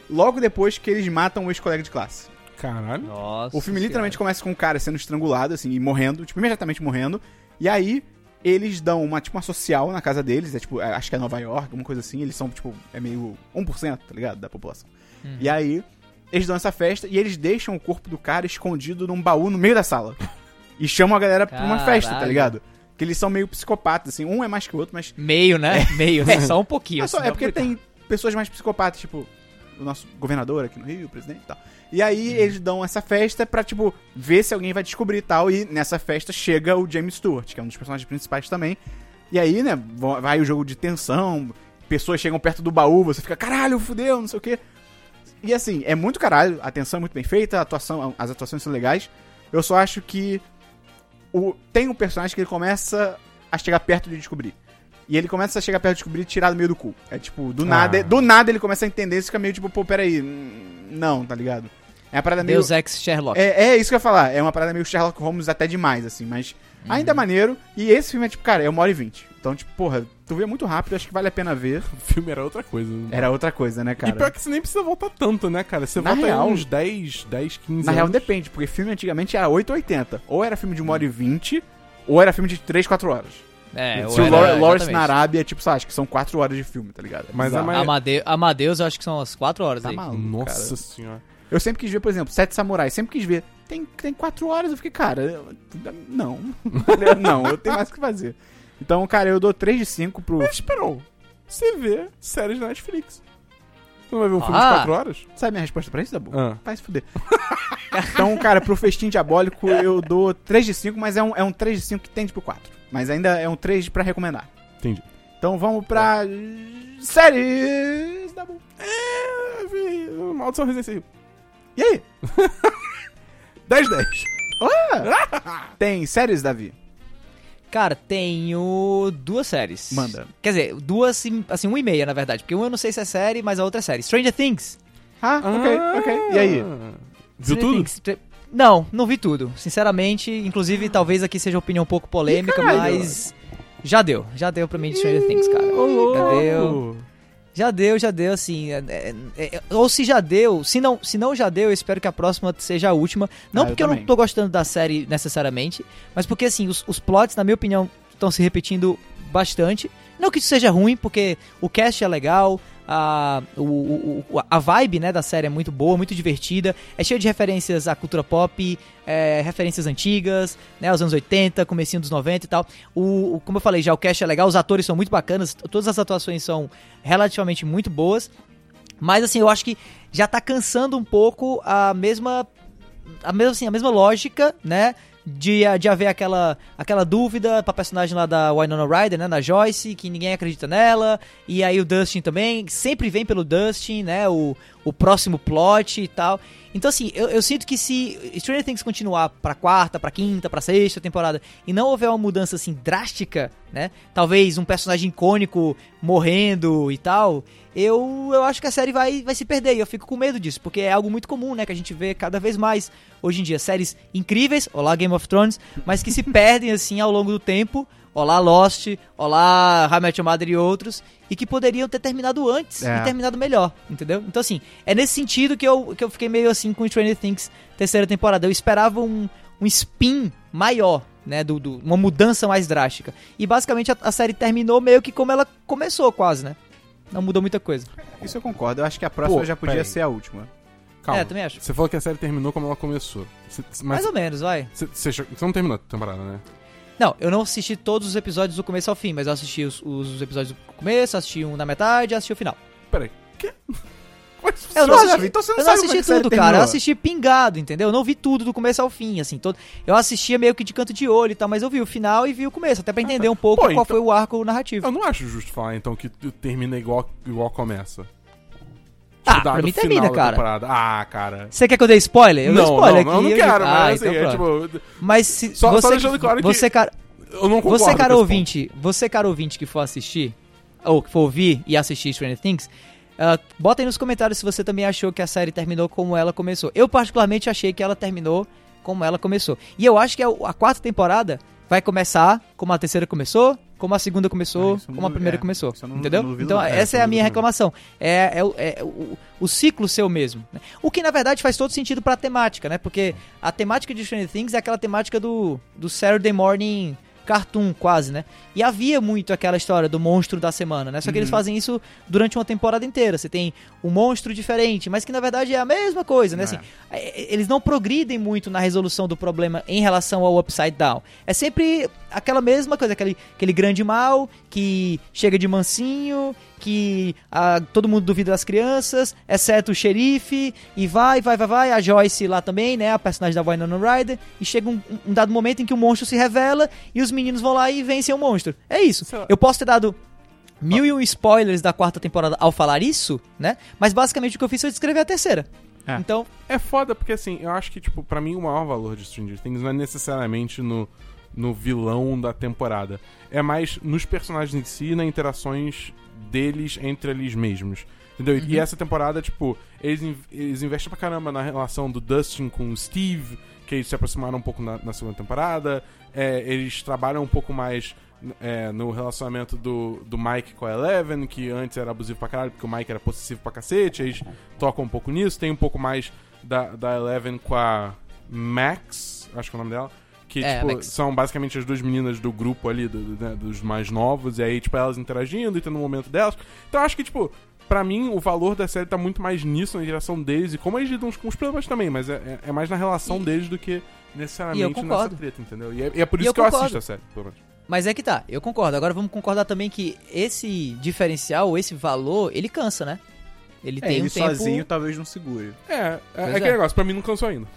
logo depois que eles matam o ex-colega de classe. Caralho. Nossa. O filme literalmente começa com o cara sendo estrangulado, assim, e morrendo, tipo, imediatamente morrendo. E aí, eles dão uma, tipo, uma social na casa deles, é tipo, é, acho que é Nova York, alguma coisa assim. Eles são, tipo, é meio 1%, tá ligado? Da população. Uhum. E aí, eles dão essa festa e eles deixam o corpo do cara escondido num baú no meio da sala. E chamam a galera pra uma festa, tá Caralho. ligado? Que eles são meio psicopatas, assim. Um é mais que o outro, mas Meio, né? Meio, né? Só um pouquinho. é, só- assim, é porque tem pessoas mais psicopatas, tipo o nosso governador aqui no Rio, o presidente e tal. E aí eles dão essa festa pra, tipo, ver se alguém vai descobrir e tal. E nessa festa chega o James Stewart, que é um dos personagens principais também. E aí, né, vai o jogo de tensão, pessoas chegam perto do baú, você fica, caralho, fudeu, não sei o quê. E assim, é muito caralho, a tensão é muito bem feita, a atuação, as atuações são legais. Eu só acho que o, tem um personagem que ele começa a chegar perto de descobrir. E ele começa a chegar perto de descobrir e tirar do meio do cu. É tipo, do Ah. nada, do nada ele começa a entender, isso fica meio tipo, pô, peraí, não, tá ligado? É uma parada meio... Deus Ex Sherlock. É, é isso que eu ia falar, é uma parada meio Sherlock Holmes até demais, assim, mas ainda é maneiro. E esse filme é tipo, cara, é uma hora e vinte. Então, tipo, porra, tu vê muito rápido, acho que vale a pena ver. O filme era outra coisa. Era outra coisa, né, E pior cara? que você nem precisa voltar tanto, né, cara? Você Na volta real- aí uns 10, 10, 15 Na real, anos. depende, porque filme antigamente era 8,80. Ou era filme de uma hora e vinte, ou era filme de 3, 4 horas. É, Se o era- Lawrence na Arábia, tipo, sabe, acho que são 4 horas de filme, tá ligado? Mas a ma- Amade... Amadeus, eu acho que são umas 4 horas Tá aí. maluco, Nossa cara. senhora. Eu sempre quis ver, por exemplo, Sete Samurais. Sempre quis ver. Tem, tem quatro horas, eu fiquei, cara, eu- não. não, eu tenho mais o que fazer. Então, cara, eu dou 3 de 5 pro. Mas esperou. Você vê séries da Netflix. Você não vai ver um filme Ah. de 4 horas? Sabe minha resposta pra isso, Dabu? Ah. Vai se fuder. então, cara, pro Festim Diabólico eu dou 3 de 5, mas é um, é um 3 de 5 que tende pro 4. Mas ainda é um 3 pra recomendar. Entendi. Então vamos pra. Séries! Dabu. É, vi. Maldição Resident Evil. E aí? 10, 10. Tem séries, Davi? Cara, tenho duas séries. Manda. Quer dizer, duas, assim, uma e meia, na verdade. Porque uma eu não sei se é série, mas a outra é série. Stranger Things. Ah, ok, ok. E aí? Viu tudo? Things. Tra- Não, não vi tudo. Sinceramente, inclusive, talvez aqui seja uma opinião um pouco polêmica, mas... Já deu. Já deu pra mim de Stranger Things, cara. Já deu. Já deu, já deu, assim. é- é- é- ou se já deu, se não, se não já deu, eu espero que a próxima seja a última. Não Ah, eu porque eu, não também. tô gostando da série necessariamente, mas porque, assim, os, os plots, na minha opinião, estão se repetindo bastante. Não que isso seja ruim, porque o cast é legal, a, o, o- a vibe né, da série é muito boa, muito divertida, é cheio de referências à cultura pop, é, referências antigas, né, os anos 80, comecinho dos 90 e tal. O, o- como eu falei, já o cast é legal, os atores são muito bacanas, todas as atuações são relativamente muito boas. Mas assim, eu acho que já tá cansando um pouco a mesma a mesma assim, a mesma lógica, né? De, de haver aquela, aquela dúvida pra personagem lá da Winona Ryder, né? Na Joyce, que ninguém acredita nela. E aí o Dustin também, sempre vem pelo Dustin, né? O, o próximo plot e tal. Então, assim, eu, eu sinto que se Stranger Things continuar pra quarta, pra quinta, pra sexta temporada e não houver uma mudança assim drástica, né? Talvez um personagem icônico morrendo e tal, eu, eu acho que a série vai, vai se perder. E eu fico com medo disso, porque é algo muito comum, né? Que a gente vê cada vez mais hoje em dia. Séries incríveis, olá Game of Thrones, mas que se perdem assim ao longo do tempo. Olá Lost, olá Your Mother e outros, e que poderiam ter terminado antes É. e terminado melhor, entendeu? Então assim, é nesse sentido que eu, que eu fiquei meio assim com Stranger Things terceira temporada. Eu esperava um, um spin maior, né, do, do- uma mudança mais drástica. E basicamente a, a série terminou meio que como ela começou quase, né? Não mudou muita coisa. Isso eu concordo. Eu acho que a próxima Pô, já podia ser a última. Calma. É, também acho. Você falou que a série terminou como ela começou. Mas Mais ou menos, vai. você, você achou- você não terminou a temporada, né? Não, eu não assisti todos os episódios do começo ao fim, mas eu assisti os, os episódios do começo, assisti um na metade e assisti o final. Peraí. Que? Como é Eu não assisti, Davi, então você não eu não é assisti tudo, cara. Eu assisti pingado, entendeu? Eu não vi tudo do começo ao fim, assim. Todo... Eu assistia meio que de canto de olho e tal, mas eu vi o final e vi o começo, até pra entender um pouco Pô, qual então- foi o arco narrativo. Eu não acho justo falar, então, que termina igual, igual começa. Ah, Dado pra mim termina, da cara. Ah, cara. Você quer que eu dê spoiler? Eu não, dou spoiler não, aqui. eu não eu quero, digo- mas ah, assim, então é tipo... Mas se Só- só você, deixando claro que- você, cara, Eu não concordo você, cara ouvinte, você, cara ouvinte que for assistir, ou que for ouvir e assistir Stranger Things, ah, bota aí nos comentários se você também achou que a série terminou como ela começou. Eu, particularmente, achei que ela terminou como ela começou. E eu acho que a, a quarta temporada vai começar como a terceira começou, como a segunda começou, isso eu como a não- primeira é, começou. não- entendeu? não então, não. É, essa é a não minha reclamação. É, é, o- é o, o ciclo seu mesmo. né? O que, na verdade, faz todo sentido pra temática, né? Porque a temática de Stranger Things é aquela temática do, do Saturday Morning cartoon, quase, né? E havia muito aquela história do monstro da semana, né? Só que eles fazem isso durante uma temporada inteira. Você tem um monstro diferente, mas que na verdade é a mesma coisa, né? É. Assim, é, eles não progridem muito na resolução do problema em relação ao Upside Down. É sempre aquela mesma coisa, aquele, aquele grande mal que chega de mansinho, que ah, todo mundo duvida das crianças, exceto o xerife, e vai, vai, vai, vai, a Joyce lá também, né, a personagem da Winona Ryder, e chega um, um dado momento em que o monstro se revela e os meninos vão lá e vencem o monstro. É isso. Eu posso ter dado mil e um spoilers da quarta temporada ao falar isso, né, mas basicamente o que eu fiz foi descrever a terceira. É. Então, É foda porque, assim, eu acho que, tipo, pra mim o maior valor de Stranger Things não é necessariamente no, no vilão da temporada. É mais nos personagens em si e nas interações deles entre eles mesmos. Entendeu? E essa temporada, tipo, eles, eles investem pra caramba na relação do Dustin com o Steve, que eles se aproximaram um pouco na, na segunda temporada. É, eles trabalham um pouco mais é, no relacionamento do, do Mike com a Eleven, que antes era abusivo pra caralho, porque o Mike era possessivo pra cacete. Eles tocam um pouco nisso. Tem um pouco mais da, da Eleven com a Max, acho que é o nome dela. Que, É, tipo, Max. são basicamente as duas meninas do grupo ali, do- do- né, dos mais novos, e aí, tipo, elas interagindo e tendo um momento delas. Então, eu acho que, tipo, pra mim, o valor da série tá muito mais nisso, na direção deles, e como eles lidam com os problemas também, mas é, é- é mais na relação deles do que necessariamente nessa concordo. treta, entendeu? E é, e é por E isso eu que eu concordo. assisto a série, pelo menos. Mas é que tá, eu concordo. Agora vamos concordar também que esse diferencial, esse valor, ele cansa, né? Ele É, tem ele um tempo. sozinho talvez não segure. É, é, é é. aquele negócio, pra mim não cansou ainda.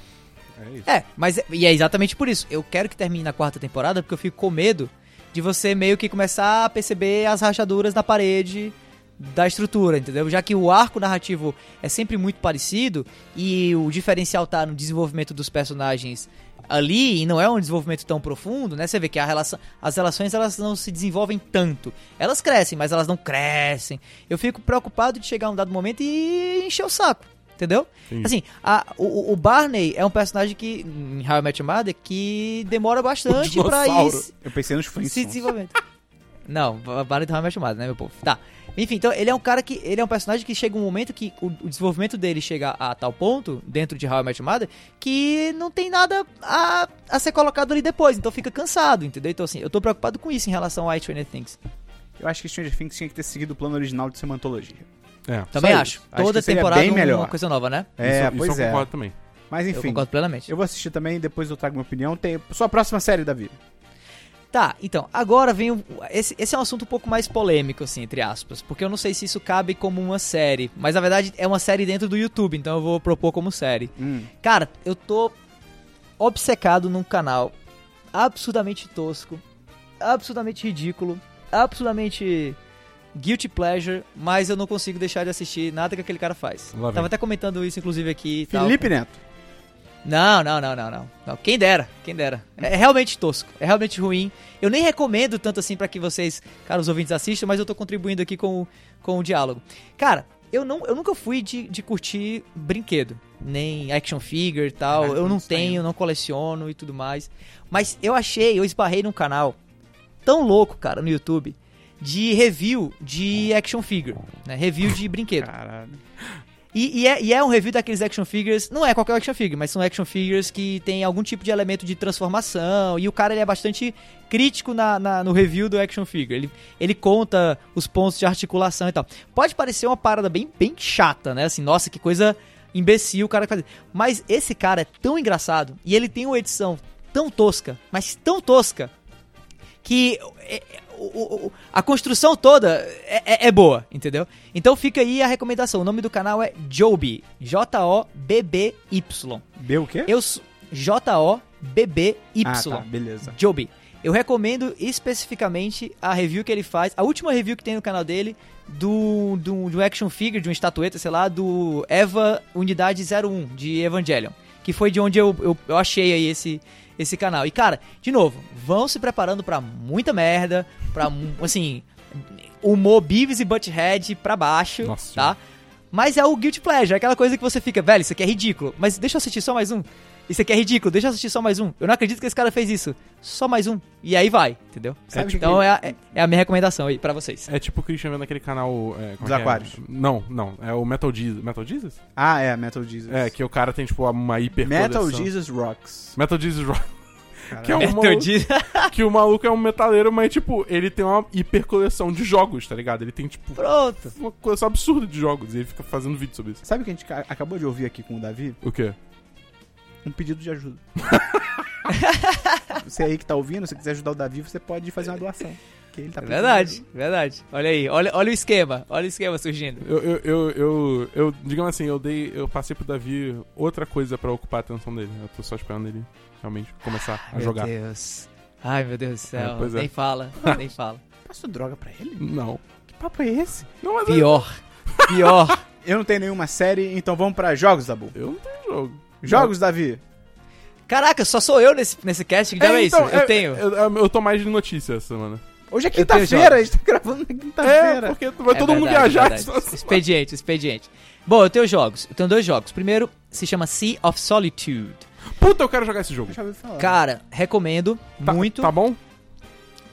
É. É, mas é- e é exatamente por isso. Eu quero que termine na quarta temporada porque eu fico com medo de você meio que começar a perceber as rachaduras na parede da estrutura, entendeu? Já que o arco narrativo é sempre muito parecido e o diferencial tá no desenvolvimento dos personagens ali e não é um desenvolvimento tão profundo, né? Você vê que a relação, as relações elas não se desenvolvem tanto. Elas crescem, mas elas não crescem. Eu fico preocupado de chegar um dado momento e encher o saco, entendeu? Entendi. Assim, a- o, o Barney é um personagem que, em How I Met Your Mother, que demora bastante pra ir se- Eu pensei nos se Flintstones. desenvolvendo. Não, o Barney do How I Met Your Mother, né, meu povo? Tá. Enfim, então ele é um cara que. Ele é um personagem que chega um momento que o, o desenvolvimento dele chega a, tal ponto, dentro de How I Met Your Mother, que não tem nada a, a ser colocado ali depois. Então fica cansado, entendeu? Então, assim, eu tô preocupado com isso em relação a Stranger Things. Eu acho que Stranger Things tinha que ter seguido o plano original de ser uma antologia. É. Também acho. Acho Toda temporada bem uma melhor. coisa nova, né? É, isso, pois isso eu é. concordo também. Mas Eu enfim, concordo plenamente. eu vou assistir também, depois eu trago minha opinião. Tem sua próxima série, Davi. Tá, então, agora vem o, esse, esse é um assunto um pouco mais polêmico, assim, entre aspas, porque eu não sei se isso cabe como uma série, mas na verdade é uma série dentro do YouTube, então eu vou propor como série. Hum. Cara, eu tô obcecado num canal absurdamente tosco, absurdamente ridículo, absurdamente guilty pleasure, mas eu não consigo deixar de assistir nada que aquele cara faz. Lá vem. Tava até comentando isso, inclusive, aqui e tal. Felipe Neto. Não, não, não, não, não, não. Quem dera, quem dera. É realmente tosco, é realmente ruim. Eu nem recomendo tanto assim pra que vocês, caros ouvintes, assistam, mas eu tô contribuindo aqui com, o- com o diálogo. Cara, eu, não, eu nunca fui de, de curtir brinquedo, nem action figure e tal. Caraca, eu não tenho, não coleciono e tudo mais. Mas eu achei, eu esbarrei num canal tão louco, cara, no YouTube, de review de action figure, né? Review de brinquedo. Caralho. E, e é, e é um review daqueles action figures, não é qualquer action figure, mas são action figures que tem algum tipo de elemento de transformação. E o cara ele é bastante crítico na, na- no review do action figure. Ele, ele conta os pontos de articulação e tal. Pode parecer uma parada bem, bem chata, né? Assim, nossa, que coisa imbecil o cara faz. Mas esse cara é tão engraçado e ele tem uma edição tão tosca, mas tão tosca, que é, o- o- a construção toda é, é- é boa, entendeu? Então fica aí a recomendação. O nome do canal é Joby. J-O-B-B-Y. B o quê? Eu sou J-O-B-B-Y. Ah, tá, beleza. Joby. Eu recomendo especificamente a review que ele faz, a última review que tem no canal dele, do, do, de um action figure, de uma estatueta, sei lá, do Eva Unidade 01, de Evangelion. Que foi de onde eu, eu, eu achei aí esse, esse canal. E cara, de novo, vão se preparando pra muita merda, pra, assim, humor Beavis e Butthead pra baixo, Nossa tá? Mas é o Guilty Pleasure, aquela coisa que você fica, velho, isso aqui é ridículo, mas deixa eu assistir só mais um. Isso aqui é ridículo, deixa eu assistir só mais um. Eu não acredito que esse cara fez isso. Só mais um. E aí vai, entendeu? Sabe então que- é, a, é- é a minha recomendação aí pra vocês. É tipo o Christian vendo aquele canal. É, Dos é é? Aquários. Não, não. É o Metal Jesus. Metal Jesus? Ah, é, Metal Jesus. É, que o cara tem, tipo, uma hiper Metal Jesus Rocks. Metal Jesus Rock. Caralho. Que é um Metal maluco, Jesus- que o maluco é um metaleiro, mas, tipo, ele tem uma hiper coleção de jogos, tá ligado? Ele tem, tipo, Pronto. uma coleção absurda de jogos. E ele fica fazendo vídeo sobre isso. Sabe o que a gente ca- acabou de ouvir aqui com o Davi? O quê? Um pedido de ajuda. você aí que tá ouvindo, se quiser ajudar o Davi, você pode fazer uma doação. Que ele tá pedindo Verdade, verdade. Olha aí, olha, olha o esquema. Olha o esquema surgindo. Eu, eu, eu, eu, eu- digamos assim, eu dei, eu passei pro Davi outra coisa pra ocupar a atenção dele. Eu tô só esperando ele realmente começar a Meu jogar. Deus. Ai, meu Deus do céu. É, pois é. nem fala, nem fala. Passou droga pra ele? Não. Que papo é esse? Não, mas Pior. Pior. Eu não tenho nenhuma série, então vamos pra jogos, Dabu. eu não tenho jogo. Jogos, Davi. Caraca, só sou eu nesse, nesse cast? Que diabo é, então, isso? Eu tenho. Eu, eu- eu tô mais de notícia essa semana. Hoje é quinta-feira, a gente tá gravando na É, quinta-feira. porque vai É todo mundo verdade, viajar. verdade. essa semana. Expediente, expediente. Bom, eu tenho jogos. Eu tenho dois jogos. Primeiro se chama Sea of Solitude. Puta, eu quero jogar esse jogo. Deixa eu ouvir falar. Cara, recomendo Tá- muito. Tá bom?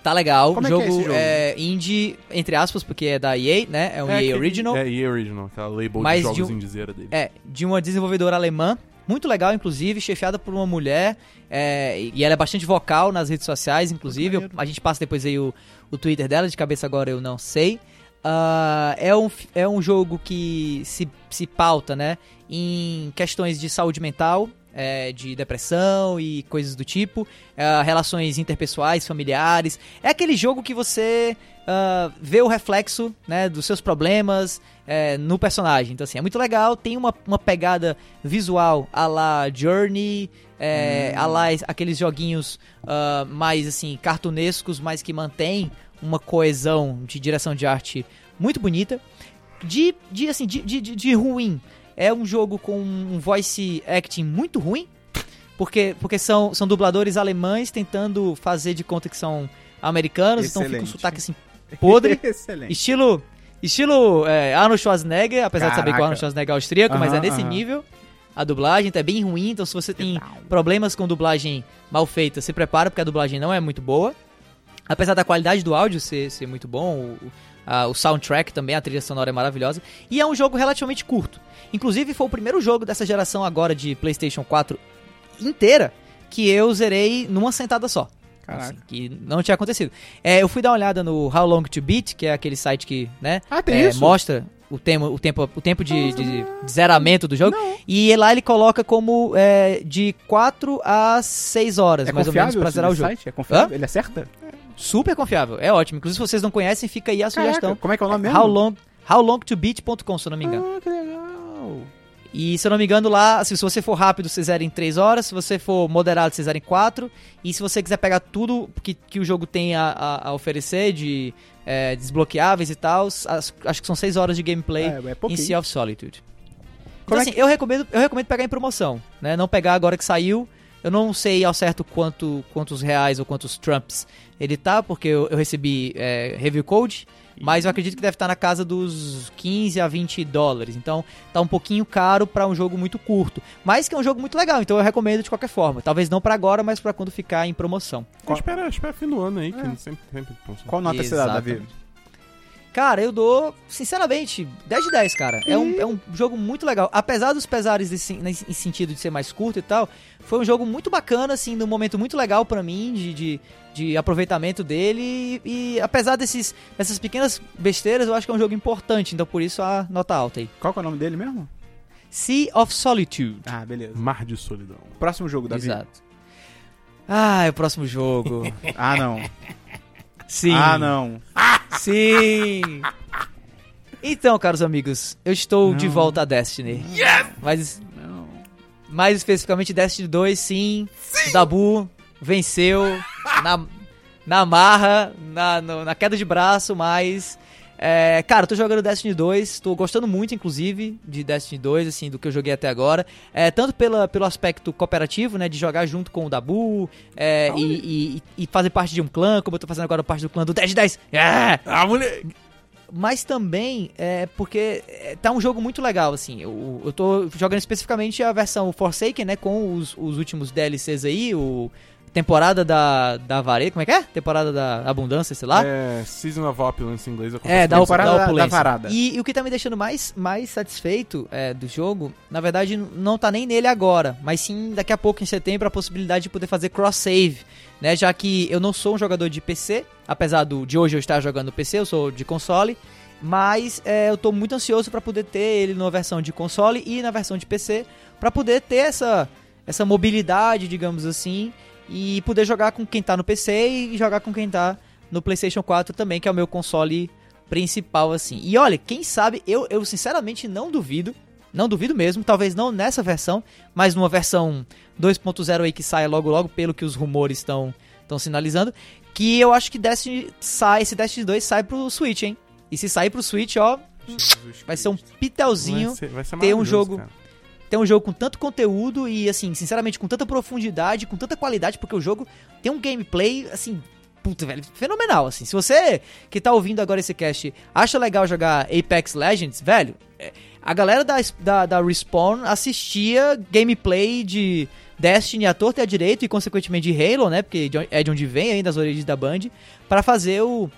Tá legal. Como o é que é jogo esse jogo? é indie, entre aspas, porque é da EA, né? É um É EA aquele- Original. É, EA Original, aquela label Mas de de jogos um- indizeira dele. É, de uma desenvolvedora alemã. Muito legal, inclusive, chefiada por uma mulher. é, e ela é bastante vocal nas redes sociais, inclusive. A gente passa depois aí o, o Twitter dela, de cabeça agora eu não sei. Ah, é, um, é um jogo que se, se pauta, né? Em questões de saúde mental, é, de depressão e coisas do tipo. é, relações interpessoais, familiares. É aquele jogo que você ah, vê o reflexo né, dos seus problemas é, no personagem. Então, assim, é muito legal. Tem uma, uma pegada visual a la Journey, é, a la es- aqueles joguinhos ah, mais, assim, cartunescos, mas que mantém uma coesão de direção de arte muito bonita. De, de assim, de, de- de ruim. É um jogo com um voice acting muito ruim. Porque, porque são, são dubladores alemães tentando fazer de conta que são americanos, então fica um Excelente. sotaque assim podre. Excelente. Estilo. Estilo é, Arnold Schwarzenegger, apesar de saber que o Caraca. Arnold Schwarzenegger é austríaco, mas é nesse aham. nível. A dublagem tá bem ruim, então se você tem problemas com dublagem mal feita, se prepara, porque a dublagem não é muito boa. Apesar da qualidade do áudio ser, ser muito bom, o, a- o soundtrack também, a trilha sonora é maravilhosa. E é um jogo relativamente curto. Inclusive, foi o primeiro jogo dessa geração agora de PlayStation 4 inteira que eu zerei numa sentada só. Caraca. Assim, que não tinha acontecido. É, eu fui dar uma olhada no How Long to Beat, que é aquele site que, né, Ah, é, mostra o tempo, o tempo, o tempo de, de- de zeramento do jogo. E lá ele coloca como é, de 4 a 6 horas, É mais ou menos, pra zerar o jogo. site? É confiável? Ele acerta? Super confiável, é ótimo. Inclusive, se vocês não conhecem, fica aí a sugestão. Caraca, como é que é o nome mesmo? How long, howlongtobeat.com, se eu não me engano. Ah, que legal. E se eu não me engano, lá, assim, se você for rápido, você zera em 3 horas. Se você for moderado, você zera em 4. E se você quiser pegar tudo que, que o jogo tem a, a- a oferecer de é, desbloqueáveis e tal. As- Acho que são 6 horas de gameplay É, é em. Sea of Solitude. Então, Como é assim, eu, recomendo, eu recomendo pegar em promoção, né? Não pegar agora que saiu. Eu não sei ao certo quanto, quantos reais ou quantos trumps ele tá, porque eu, eu recebi é, review code, mas eu acredito que deve estar na casa dos 15 a 20 dólares. Então tá um pouquinho caro pra um jogo muito curto, mas que é um jogo muito legal, então eu recomendo de qualquer forma. Talvez não pra agora, mas pra quando ficar em promoção. Qual... Espera, espera fim do ano aí, que É. sempre, sempre Qual nota você dá, Davi? Cara, eu dou, sinceramente, 10 de 10, cara. É um, é um jogo muito legal. Apesar dos pesares desse- nesse- em sentido de ser mais curto e tal, foi um jogo muito bacana, assim, num momento muito legal pra mim de, de, de aproveitamento dele. E, e apesar desses, dessas pequenas besteiras, eu acho que é um jogo importante. Então por isso a nota alta aí. Qual que é o nome dele mesmo? Sea of Solitude. Ah, beleza. Mar de solidão. Próximo jogo, Davi. Exato. Ah, é o próximo jogo. Ah, não. Sim. Ah, não. Sim! Então, caros amigos, eu estou de Não. volta a Destiny. Yes! Mas, Não. mais especificamente Destiny 2, sim. O Dabu venceu na, na marra, na, no- na queda de braço, mas... é, cara, eu tô jogando Destiny 2, tô gostando muito, inclusive, de Destiny 2, assim, do que eu joguei até agora. É, tanto pela, pelo aspecto cooperativo, né, de jogar junto com o Dabu é, e, e- e fazer parte de um clã, como eu tô fazendo agora parte do clã do 10 de 10. É! Ah, mulher! mas também é porque é, tá um jogo muito legal, assim. Eu, eu tô jogando especificamente a versão Forsaken, né? Com os, os últimos DLCs aí, o temporada da, da vareta, como é que é? Temporada da abundância, sei lá. É, Season of Opulence em inglês. eu É, da, Temporada da da- da opulência. varada. E, e o que tá me deixando mais, mais satisfeito é, do jogo, na verdade, não tá nem nele agora, mas sim daqui a pouco, em setembro, a possibilidade de poder fazer cross-save, né? Já que eu não sou um jogador de PC, apesar do, de hoje eu estar jogando PC, eu sou de console, mas é, eu tô muito ansioso pra poder ter ele na versão de console e na versão de PC, pra poder ter essa, essa mobilidade, digamos assim, e poder jogar com quem tá no PC e jogar com quem tá no PlayStation 4 também, que é o meu console principal, assim. E olha, quem sabe, eu, eu sinceramente não duvido, não duvido mesmo, talvez não nessa versão, mas numa versão 2.0 aí que saia logo logo, pelo que os rumores estão estão sinalizando, que eu acho que Destiny sai, esse Destiny 2 sai pro Switch, hein? E se sair pro Switch, ó, vai ser um pitelzinho Vai ser, vai ser ter um jogo- cara. Ter um jogo com tanto conteúdo e, assim, sinceramente, com tanta profundidade, com tanta qualidade, porque o jogo tem um gameplay, assim, puta, velho, fenomenal, assim. Se você que tá ouvindo agora esse cast acha legal jogar Apex Legends, velho, é, a galera da, da, da Respawn assistia gameplay de Destiny à torta e à direito e, consequentemente, de Halo, né, porque é de onde vem ainda as origens da Band, para fazer o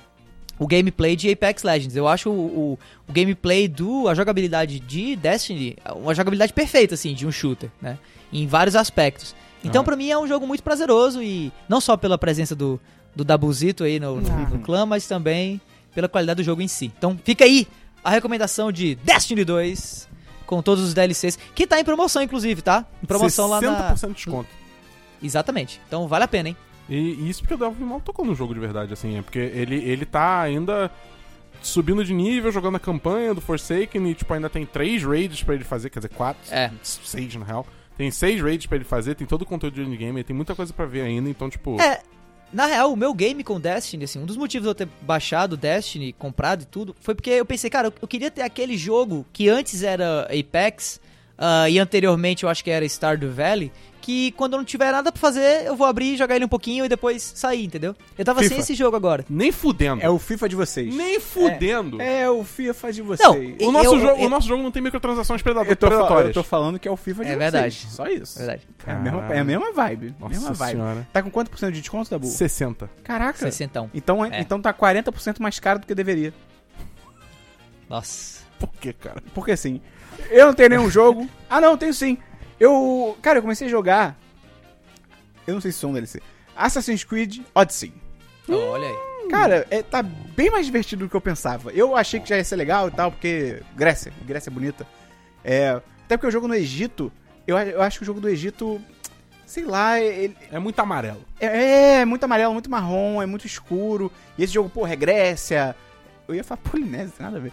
o gameplay de Apex Legends. Eu acho o, o, o gameplay do a jogabilidade de Destiny uma jogabilidade perfeita assim de um shooter, né? Em vários aspectos. Então Ah. pra mim é um jogo muito prazeroso e não só pela presença do do Dabuzito aí no, no, no clã, mas também pela qualidade do jogo em si. Então fica aí a recomendação de Destiny 2 com todos os DLCs que tá em promoção inclusive, tá? Em promoção lá na 60% de desconto. Exatamente. Então vale a pena, hein? E, isso porque o Delphi mal tocou no jogo de verdade, assim. É porque ele, ele tá ainda subindo de nível, jogando a campanha do Forsaken e, tipo, ainda tem três raids pra ele fazer, quer dizer, quatro, É. seis na real. Tem seis raids pra ele fazer, tem todo o conteúdo de endgame, tem muita coisa pra ver ainda, então, tipo... É, na real, o meu game com Destiny, assim, um dos motivos de eu ter baixado Destiny, comprado e tudo, foi porque eu pensei, cara, eu, queria ter aquele jogo que antes era Apex ah, e anteriormente eu acho que era Stardew Valley, que quando eu não tiver nada pra fazer, eu vou abrir, jogar ele um pouquinho e depois sair, entendeu? Eu tava FIFA. sem esse jogo agora. Nem fudendo. É o FIFA de vocês. Nem fudendo. É o FIFA de vocês. Não, O, nosso Eu- jogo, eu- o nosso jogo não tem microtransações predado- eu, tô, predatórias. eu tô falando que é o FIFA de É vocês. verdade. Só isso. É verdade. É a mesma, é a mesma vibe. Nossa mesma vibe. senhora. Tá com quanto por cento de desconto, Dabu? 60. Caraca. 60. Então, É. então tá 40% mais caro do que deveria. Nossa. Por que, cara? Porque assim, eu não tenho nenhum jogo. Ah, não, tenho sim. Eu. Cara, eu comecei a jogar. Eu não sei se sou um DLC. Assassin's Creed Odyssey. Olha aí. Cara, é, tá bem mais divertido do que eu pensava. Eu achei que já ia ser legal e tal, porque Grécia, Grécia é bonita. É, até porque o jogo no Egito, eu, eu acho que o jogo do Egito, sei lá, ele, É muito amarelo. é, é muito amarelo, muito marrom, é muito escuro. E esse jogo, porra, é Grécia. Eu ia falar Polinésia, tem nada a ver.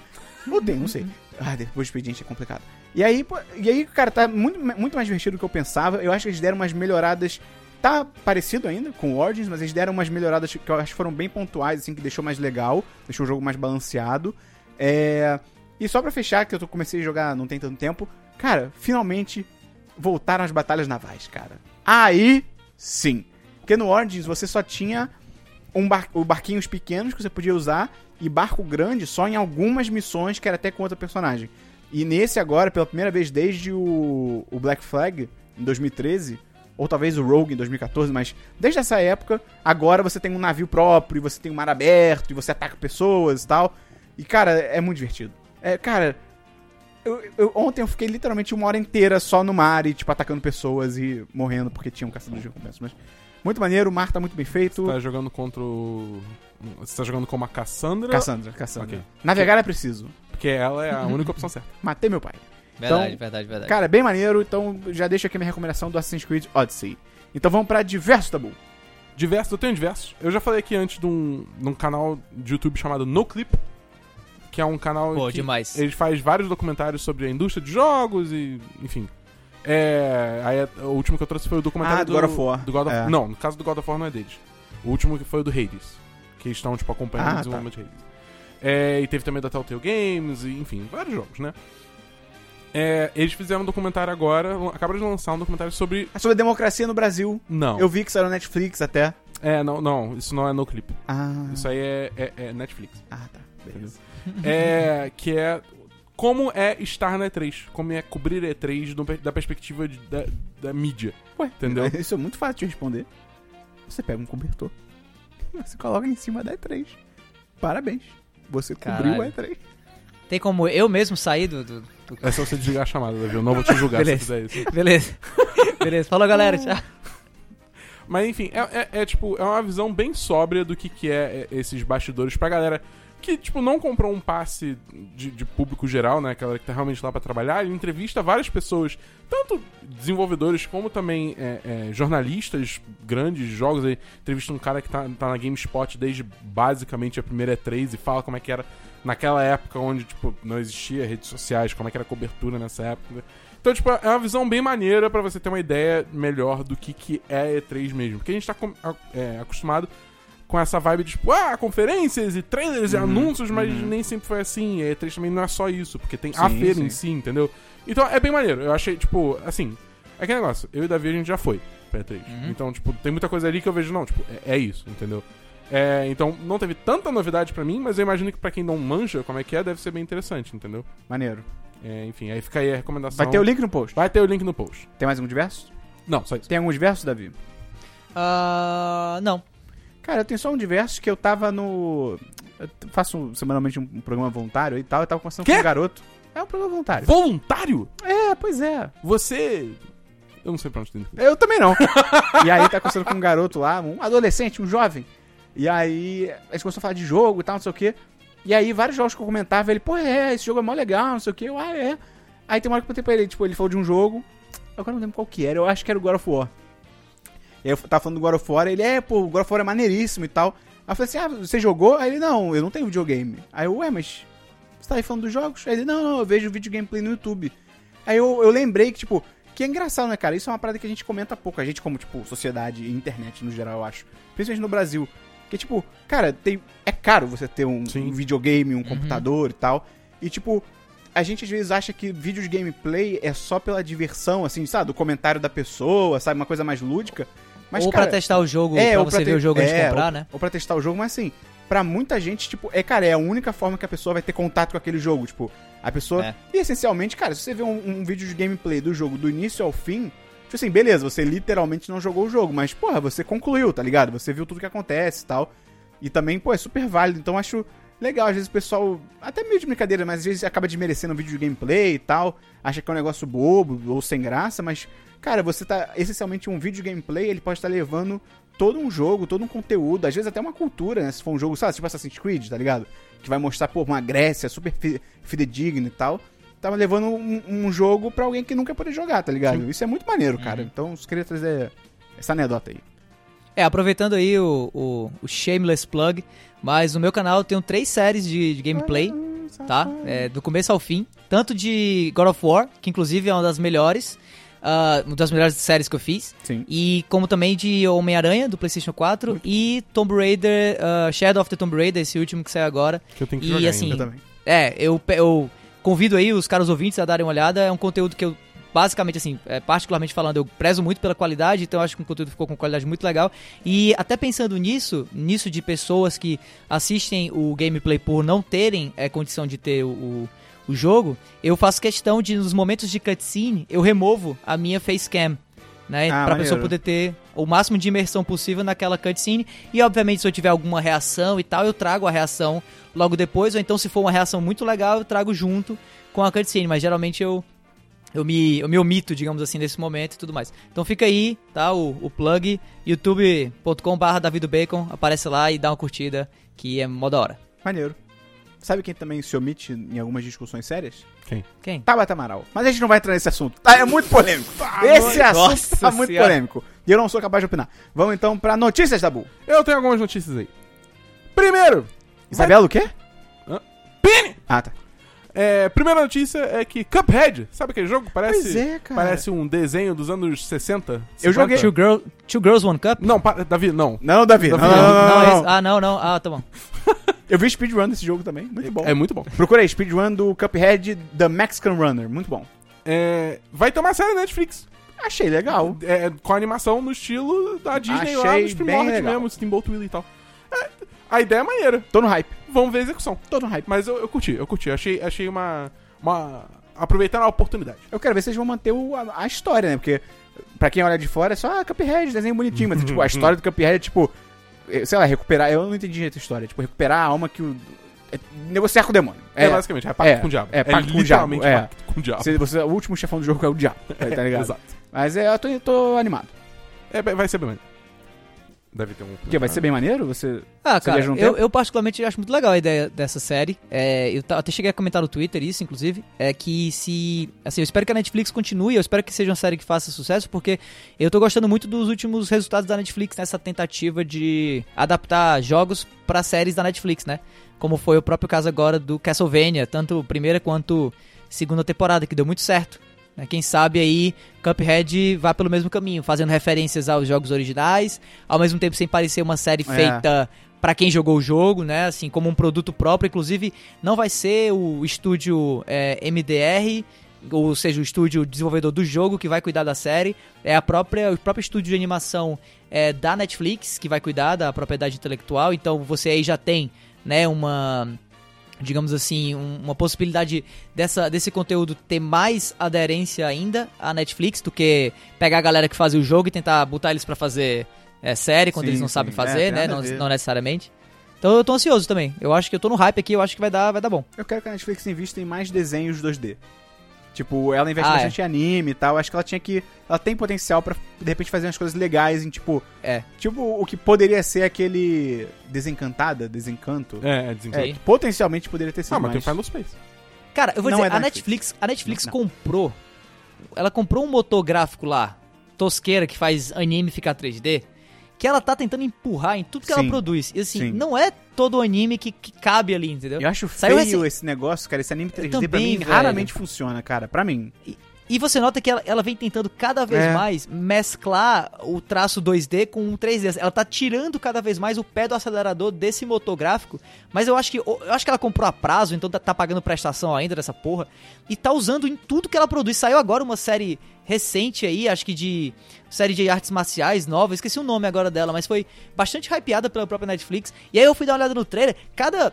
Odeio, não sei. Ah, depois do expediente é complicado. E aí, e aí, cara, tá muito, muito mais divertido do que eu pensava. Eu acho que eles deram umas melhoradas tá parecido ainda com o Origins, mas eles deram umas melhoradas que eu acho que foram bem pontuais, assim, que deixou mais legal, deixou o jogo mais balanceado. É... E só pra fechar, que eu comecei a jogar não tem tanto tempo, cara, finalmente voltaram as batalhas navais, cara. Aí sim. Porque no Origins você só tinha um bar barquinhos pequenos que você podia usar e barco grande só em algumas missões que era até com outro personagem. E nesse agora, pela primeira vez desde o, o Black Flag, em 2013, ou talvez o Rogue em 2014, mas desde essa época, agora você tem um navio próprio, você tem um mar aberto, e você ataca pessoas e tal. E, cara, é muito divertido. É, cara, eu, eu- ontem eu fiquei literalmente uma hora inteira só no mar e, tipo, atacando pessoas e morrendo porque tinha um caçador de recompensas. Mas muito maneiro, o mar tá muito bem feito. Tá jogando contra o. Você tá jogando como a Cassandra? Cassandra, Cassandra. Ok. Navegar é preciso. Porque ela é a única opção certa. Matei meu pai. Verdade, Então, verdade, verdade. Cara, bem maneiro, então já deixo aqui minha recomendação do Assassin's Creed Odyssey. Então vamos pra diversos tabu. Diversos, eu tenho diversos. Eu já falei aqui antes de um, de um canal de YouTube chamado NoClip, que é um canal Pô, que demais. ele faz vários documentários sobre a indústria de jogos e, enfim. É, aí o último que eu trouxe foi o documentário Ah, do God of War. do God of- É. Não, no caso do God of War não é deles. O último que foi o do Hades, que estão tipo acompanhando Ah, o tá. desenvolvimento de Hades. É, e teve também da Telltale Games, e, enfim, vários jogos, né? É, eles fizeram um documentário agora, acabaram de lançar um documentário sobre. É sobre a democracia no Brasil. Não. Eu vi que saiu no Netflix até. É, não, não, isso não é no clipe. Ah, Isso aí é, é- é Netflix. ah tá. Beleza. é, que é como é estar na E3, como é cobrir a E3 do- da perspectiva de- da, da mídia. Ué, Entendeu? Isso é muito fácil de responder. Você pega um cobertor. Você coloca em cima da E3. Parabéns. Você cobriu Caralho. a E3. Tem como eu mesmo sair do. do- do- É só você desligar a chamada, Davi. Eu não vou te julgar se fizer isso. Beleza. Beleza. Falou, galera. Tchau. Mas enfim, é, é- é, tipo, é uma visão bem sóbria do que, que é, é, esses bastidores pra galera que, tipo, não comprou um passe de, de público geral, né? Aquela que tá realmente lá pra trabalhar. Ele entrevista várias pessoas, tanto desenvolvedores como também é, é, jornalistas grandes de jogos. Ele entrevista um cara que tá, tá na GameSpot desde basicamente a primeira E3 e fala como é que era naquela época onde, tipo, não existia redes sociais, como é que era a cobertura nessa época. Então, tipo, é uma visão bem maneira pra você ter uma ideia melhor do que, que é a E3 mesmo. Porque a gente tá é, acostumado com essa vibe de, tipo, ah, conferências e trailers e anúncios, mas nem sempre foi assim. E a E3 também não é só isso, porque tem a Sim, feira sim. em si, entendeu? Então, é bem maneiro. Eu achei, tipo, assim, é aquele negócio. Eu e o Davi, a gente já foi pra E3. Então, tipo, tem muita coisa ali que eu vejo, não, tipo, é, é isso, entendeu? É, então, não teve tanta novidade pra mim, mas eu imagino que pra quem não manja como é que é, deve ser bem interessante, entendeu? Maneiro. É, enfim, aí fica aí a recomendação. Vai ter o link no post. Vai ter o link no post. Tem mais algum diverso? Não, só isso. Tem algum diverso, Davi? Ah, não. Cara, eu tenho só um diverso que eu tava no. Eu faço semanalmente um, programa voluntário e tal. Eu tava conversando Quê? com um garoto. É um programa voluntário. Voluntário? É, pois é. Você. Eu não sei pra onde tem. Eu também não. e aí tá conversando com um garoto lá, um adolescente, um jovem. E aí a gente começou a falar de jogo e tal, não sei o quê. E aí vários jogos que eu comentava, ele, pô, é, esse jogo é mó legal, não sei o quê. Eu, ah, é. Aí tem uma hora que eu botei pra ele, tipo, ele falou de um jogo. Eu agora não lembro qual que era, eu acho que era o God of War. E aí eu tava falando do God of War, ele, é, pô, o God of War é maneiríssimo e tal. Aí eu falei assim, ah, você jogou? Aí ele, não, eu não tenho videogame. Aí eu, ué, mas você tá aí falando dos jogos? Aí ele, não, não, eu vejo vídeo gameplay no YouTube. Aí eu, eu lembrei que, tipo, que é engraçado, né, cara? Isso é uma parada que a gente comenta pouco. A gente, como, tipo, sociedade e internet no geral, eu acho. Principalmente no Brasil. Que, tipo, cara, tem, é caro você ter um, um videogame, um computador e tal. E, tipo, a gente às vezes acha que vídeo de gameplay é só pela diversão, assim, sabe? Do comentário da pessoa, sabe? Uma coisa mais lúdica. Mas, ou cara, pra testar o jogo, é, pra ou você ter- ver o jogo antes de é, comprar, ou, né? Ou pra testar o jogo, mas assim, pra muita gente, tipo, é, cara, é a única forma que a pessoa vai ter contato com aquele jogo. Tipo, a pessoa. É. E essencialmente, cara, se você vê um, um vídeo de gameplay do jogo do início ao fim, tipo assim, beleza, você literalmente não jogou o jogo, mas, porra, você concluiu, tá ligado? Você viu tudo que acontece e tal. E também, pô, é super válido. Então acho legal. Às vezes o pessoal, até meio de brincadeira, mas às vezes acaba desmerecendo um vídeo de gameplay e tal. Acha que é um negócio bobo ou sem graça, mas, cara, você tá. Essencialmente, um vídeo de gameplay, ele pode estar levando todo um jogo, todo um conteúdo, às vezes até uma cultura, né? Se for um jogo, sabe, tipo Assassin's Creed, tá ligado? Que vai mostrar, pô, uma Grécia super fi- fidedigna e tal. Tava levando um, um jogo pra alguém que nunca ia poder jogar, tá ligado? Isso é muito maneiro, cara. Então, eu queria trazer essa anedota aí. É, aproveitando aí o, o, o shameless plug, mas no meu canal eu tenho três séries de, de gameplay, tá? É, do começo ao fim, tanto de God of War, que inclusive é uma das melhores, ah, uma das melhores séries que eu fiz. Sim. E como também de Homem-Aranha, do PlayStation 4. E Tomb Raider, ah, Shadow of the Tomb Raider, esse último que saiu agora. Que eu tenho que E, jogar assim, ainda. Também. É, eu, eu convido aí os caros ouvintes a darem uma olhada. É um conteúdo que eu, basicamente, assim, é, particularmente falando, eu prezo muito pela qualidade, então eu acho que o conteúdo ficou com qualidade muito legal. E até pensando nisso, nisso de pessoas que assistem o gameplay por não terem é, condição de ter o, o, o jogo, eu faço questão de, nos momentos de cutscene, eu removo a minha facecam. Né, Ah, pra pessoa poder ter o máximo de imersão possível naquela cutscene. E obviamente, se eu tiver alguma reação e tal, eu trago a reação logo depois. Ou então, se for uma reação muito legal, eu trago junto com a cutscene. Mas geralmente eu, eu, me, eu me omito, digamos assim, nesse momento e tudo mais. Então fica aí, tá? O, o plug, youtube.com.br davidobacon. Aparece lá e dá uma curtida, que é mó da hora. Maneiro. Sabe quem também se omite em algumas discussões sérias? Quem? Tabata Amaral. Mas a gente não vai entrar nesse assunto. Tá, é muito polêmico. Esse assunto nossa tá muito senhora. polêmico. E eu não sou capaz de opinar. Vamos então pra notícias da Bull. Eu tenho algumas notícias aí. Primeiro, Isabela, o quê? Hã? Pini! Ah, tá. É, primeira notícia é que Cuphead, sabe aquele jogo? Parece, Pois é, cara. parece um desenho dos anos 60. Eu 50. joguei- Two, girl, two Girls, One Cup? Não, pa- Davi, não. Não, Davi. Davi, não, não, Não, não, esse-. Ah, não, não. Ah, tá bom. Eu vi speedrun desse jogo também. Muito bom. É muito bom. Procurei speedrun do Cuphead The Mexican Runner. Muito bom. É, vai ter uma série na Netflix. Achei legal. É, com animação no estilo da Disney lá Achei nos bem primórdios mesmo, Steamboat Willie e tal. É, a ideia é maneira. Tô no hype. Vamos ver a execução. Tô no hype. Mas eu, eu curti, eu curti. Achei, achei uma, uma. Aproveitando a oportunidade. Eu quero ver se eles vão manter o- a, a história, né? Porque pra quem olha de fora é só ah, Cuphead, desenho bonitinho. Mas tipo, a história do Cuphead é tipo... eh, Sei lá, recuperar... Eu não entendi direito a história. Tipo, recuperar a alma que o... é negociar com o demônio. É, basicamente, é pacto é, com o diabo. é pacto com o literalmente diabo, é. pacto com o diabo. Você, você- o último chefão do jogo é o diabo, tá, ligado? Exato. Mas é, eu tô, tô animado. É, vai ser bem maneiro. Deve ter um. Porque vai ser bem maneiro? Você... Ah, Você cara, eu, eu particularmente acho muito legal a ideia dessa série. É, eu até cheguei a comentar no Twitter isso, inclusive. É que se. Assim, eu espero que a Netflix continue, eu espero que seja uma série que faça sucesso, porque eu tô gostando muito dos últimos resultados da Netflix nessa tentativa de adaptar jogos pra séries da Netflix, né? Como foi o próprio caso agora do Castlevania, tanto primeira quanto segunda temporada, que deu muito certo. Né? Quem sabe aí Cuphead vai pelo mesmo caminho, fazendo referências aos jogos originais, ao mesmo tempo sem parecer uma série É. feita pra quem jogou o jogo, né? Assim, como um produto próprio. Inclusive, não vai ser o estúdio é, MDR, ou seja, o estúdio desenvolvedor do jogo que vai cuidar da série. É a própria, o próprio estúdio de animação é, da Netflix que vai cuidar da propriedade intelectual. Então, você aí já tem, né, uma digamos assim, um- uma possibilidade dessa, desse conteúdo ter mais aderência ainda à Netflix do que pegar a galera que fazia o jogo e tentar botar eles pra fazer é, série quando Sim, eles não sim. sabem É, fazer, tem né? Não, não necessariamente. Então eu tô ansioso também. Eu acho que eu tô no hype aqui, eu acho que vai dar, vai dar bom. Eu quero que a Netflix invista em mais desenhos 2D. Tipo, ela investe Ah, bastante em anime e tal. Acho que ela tinha que. Ela tem potencial pra, de repente, fazer umas coisas legais em, tipo. É. Tipo, o que poderia ser aquele. Desencantada, Desencanto. É, é desencanto. É, potencialmente poderia ter sido Ah, mas tem mais. Final Space. Cara, eu vou Não dizer, é a Netflix, Netflix. a Netflix Não. comprou. Ela comprou um motor gráfico lá, tosqueira, que faz anime ficar 3D, que ela tá tentando empurrar em tudo que ela Sim. produz. E assim, Sim. não é todo anime que, que cabe ali, entendeu? Eu acho Saiu feio recém- esse negócio, cara. Esse anime 3D pra também, mim velho. raramente funciona, cara. Pra mim. E você nota que ela, ela vem tentando cada vez É. mais mesclar o traço 2D com o 3D. Ela tá tirando cada vez mais o pé do acelerador desse motográfico. Mas eu acho que eu acho que ela comprou a prazo, então tá, tá pagando prestação ainda dessa porra. E tá usando em tudo que ela produz. Saiu agora uma série recente aí, acho que de série de artes marciais nova, esqueci o nome agora dela, mas foi bastante hypeada pela própria Netflix. E aí eu fui dar uma olhada no trailer, cada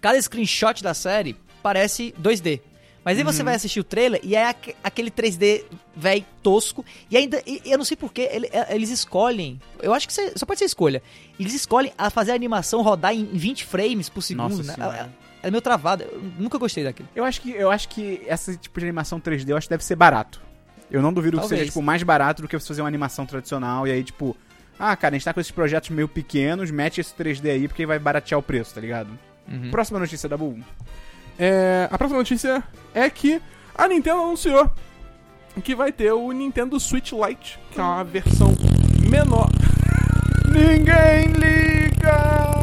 cada screenshot da série parece 2D. Mas aí Uhum. você vai assistir o trailer e é aque- aquele 3D velho tosco. E ainda, e- eu não sei porquê, ele- é- eles escolhem. Eu acho que você- só pode ser escolha. Eles escolhem a fazer a animação rodar em 20 frames por segundo, Nossa né? Senhora. Ela é meio travada. Eu nunca gostei daquilo. Eu acho que, eu acho que esse tipo de animação 3D eu acho que deve ser barato. Eu não duvido que Talvez. seja, tipo, mais barato do que você fazer uma animação tradicional e aí, tipo, ah, cara, a gente tá com esses projetos meio pequenos, mete esse 3D aí porque vai baratear o preço, tá ligado? Uhum. Próxima notícia da Bull. É, a próxima notícia é que a Nintendo anunciou que vai ter o Nintendo Switch Lite, que é uma versão menor. Ninguém liga!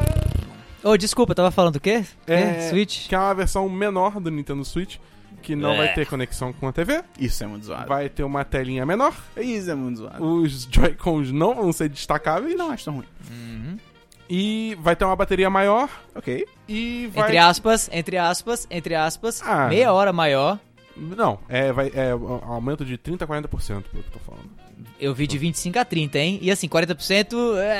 Ô, desculpa, tava falando o quê? É, Quê? Switch? Que é uma versão menor do Nintendo Switch, que não É. vai ter conexão com a TV, Isso é muito zoado. vai ter uma telinha menor, Isso é muito zoado. os Joy-Cons não vão ser destacáveis, Não acho tão ruim. E vai ter uma bateria maior, Ok. e vai... Entre aspas, entre aspas, entre aspas, Ah. meia hora maior. Não, é, vai, é um aumento de 30% a 40%, pelo que eu tô falando. Eu vi de 25 a 30, hein? E assim, 40%. É,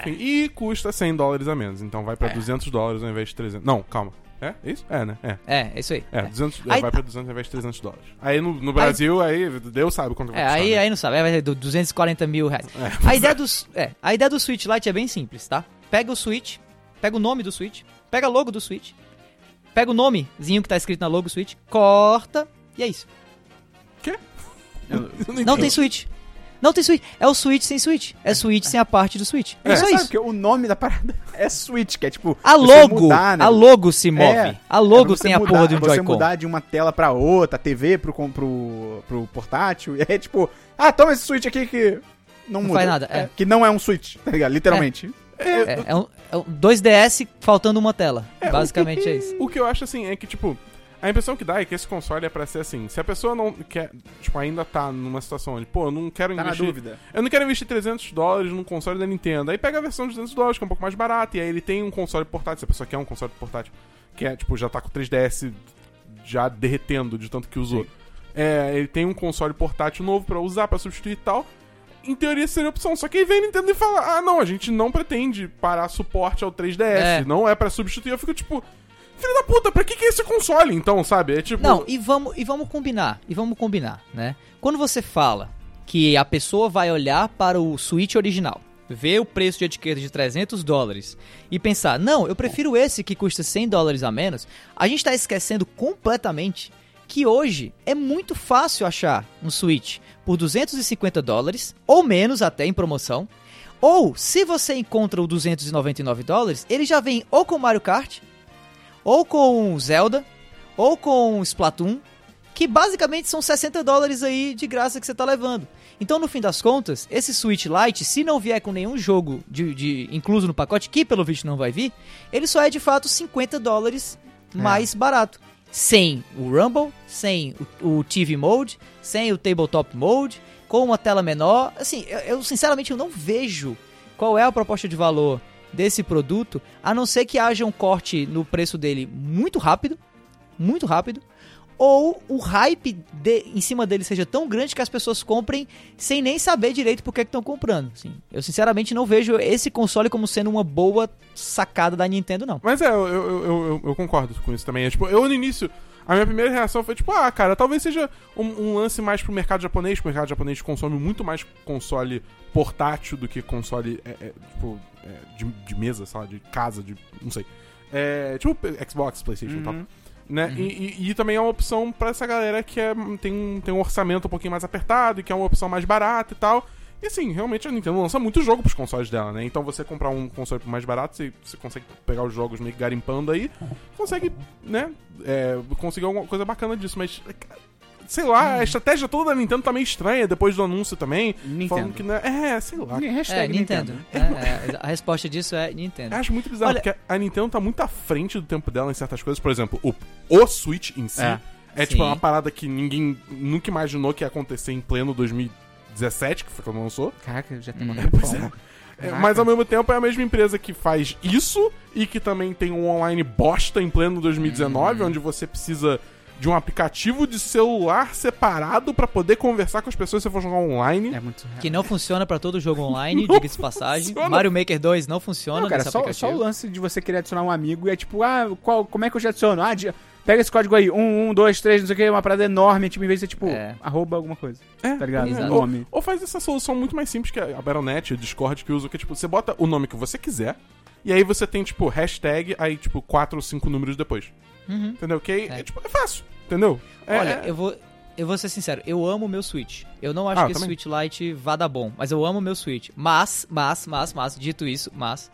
enfim, e custa 100 dólares a menos, então vai pra 200 dólares ao invés de 300. Não, calma. É? É isso? É, né? É. É, é isso aí. É, 200, Aí- vai pra 200 ao invés de 300 dólares. Aí no, no Brasil, aí, Deus sabe quanto vai É, custar. aí, né? aí não sabe, aí vai ser do 240 mil reais. É, A ideia, dos, é, a ideia do Switch Lite é bem simples, tá? Pega o Switch, pega o nome do Switch, pega a logo do Switch, pega o nomezinho que tá escrito na logo do Switch, corta, e é isso. Eu Não entendi. tem Switch. Não tem Switch. É o Switch sem Switch. É Switch sem a parte do Switch. É, É, só sabe, isso. porque o nome da parada é Switch, que é tipo. A logo, mudar, né? a logo se move. É, a logo é tem a mudar- porra de um Você Joy-Con. mudar de uma tela pra outra, a TV pro, pro, pro portátil, e é tipo, ah, toma esse Switch aqui que não, Não muda. faz nada, é. Que não é um Switch, tá ligado? Literalmente. É, é um, é um 2DS faltando uma tela. Basicamente é isso. O que eu acho assim é que, tipo, a impressão que dá é que esse console é pra ser assim. Se a pessoa não quer, tipo, ainda tá numa situação onde, pô, eu não quero Tá na investir. dúvida. Eu não quero investir 300 dólares num console da Nintendo. Aí pega a versão de 200 dólares, que é um pouco mais barata, e aí ele tem um console portátil. Se a pessoa quer um console portátil, que é, tipo, já tá com o 3DS já derretendo de tanto que usou. É, ele tem um console portátil novo pra usar, pra substituir e tal. Em teoria seria opção. Só que aí vem a Nintendo e fala: ah, não, a gente não pretende parar suporte ao 3DS. É. Não é pra substituir. Eu fico tipo. Filho da puta, pra que, que é esse console então, sabe? É tipo. Não, e vamos, e vamos combinar, e vamos combinar, né? Quando você fala que a pessoa vai olhar para o Switch original, ver o preço de etiqueta de 300 dólares e pensar, não, eu prefiro esse que custa 100 dólares a menos, a gente tá esquecendo completamente que hoje é muito fácil achar um Switch por 250 dólares, ou menos até em promoção, ou se você encontra o 299 dólares, ele já vem ou com Mario Kart, ou com Zelda, ou com Splatoon, que basicamente são 60 dólares aí de graça que você tá levando. Então, no fim das contas, esse Switch Lite, se não vier com nenhum jogo de, de- incluso no pacote, que pelo visto não vai vir, ele só é de fato 50 dólares mais barato. Sem o Rumble, sem o, o TV Mode, sem o Tabletop Mode, com uma tela menor. Assim, eu, eu, sinceramente eu não vejo qual é a proposta de valor desse produto, a não ser que haja um corte no preço dele muito rápido, muito rápido, ou o hype de- em cima dele seja tão grande que as pessoas comprem sem nem saber direito por que estão comprando. Assim, eu sinceramente não vejo esse console como sendo uma boa sacada da Nintendo, não. Mas é, eu, eu, eu, eu- concordo com isso também. É, tipo, eu no início, a minha primeira reação foi tipo, ah, cara, talvez seja um, um lance mais pro mercado japonês, porque o mercado japonês consome muito mais console portátil do que console, é, é, tipo, é, de, de mesa, sei lá, de casa, de. não sei. É, tipo Xbox, Playstation e tal. Né? E, e- e também é uma opção pra essa galera que é, tem, um- tem um orçamento um pouquinho mais apertado e que é uma opção mais barata e tal. E assim, realmente a Nintendo lança muito jogo pros consoles dela, né? Então você comprar um console mais barato, você, você consegue pegar os jogos meio que garimpando aí, consegue, né? é, conseguir alguma coisa bacana disso, mas. Sei lá, a estratégia toda da Nintendo tá meio estranha depois do anúncio também. Nintendo. Falando que, né? É, sei lá. Hashtag É, Nintendo. É, é, a resposta disso é Nintendo. Eu acho muito bizarro, Olha- porque a Nintendo tá muito à frente do tempo dela em certas coisas. Por exemplo, o, o Switch em si É. é, tipo uma parada que ninguém nunca imaginou que ia acontecer em pleno 2017, que foi quando lançou. Caraca, já tem uma Hum, Pois é. É, mas ao mesmo tempo é a mesma empresa que faz isso e que também tem um online bosta em pleno 2019, Hum. onde você precisa de um aplicativo de celular separado pra poder conversar com as pessoas se você for jogar online. É muito surreal. Que não funciona pra todo jogo online, diga-se de passagem. funciona. Mario Maker 2 não funciona Não, cara, nesse só, aplicativo. só o lance de você querer adicionar um amigo e é tipo, ah, qual, como é que eu já adiciono? Ah, de- pega esse código aí, um, um, dois, três, não sei o que, uma parada enorme, tipo, em vez de ser tipo, É. arroba alguma coisa. É, Tá ligado? Um nome. Ou faz essa solução muito mais simples que a Battle.net e o Discord que usa, que é tipo, você bota o nome que você quiser, e aí você tem, tipo, hashtag, aí, tipo, quatro ou cinco números depois. Uhum. Entendeu? Que É. é, tipo, é fácil, entendeu? É- Olha, é- eu vou. Eu vou ser sincero, eu amo o meu Switch. Eu não acho Ah, que também. Switch Lite vá dar bom, mas eu amo o meu Switch. Mas, mas, mas, mas, dito isso, mas.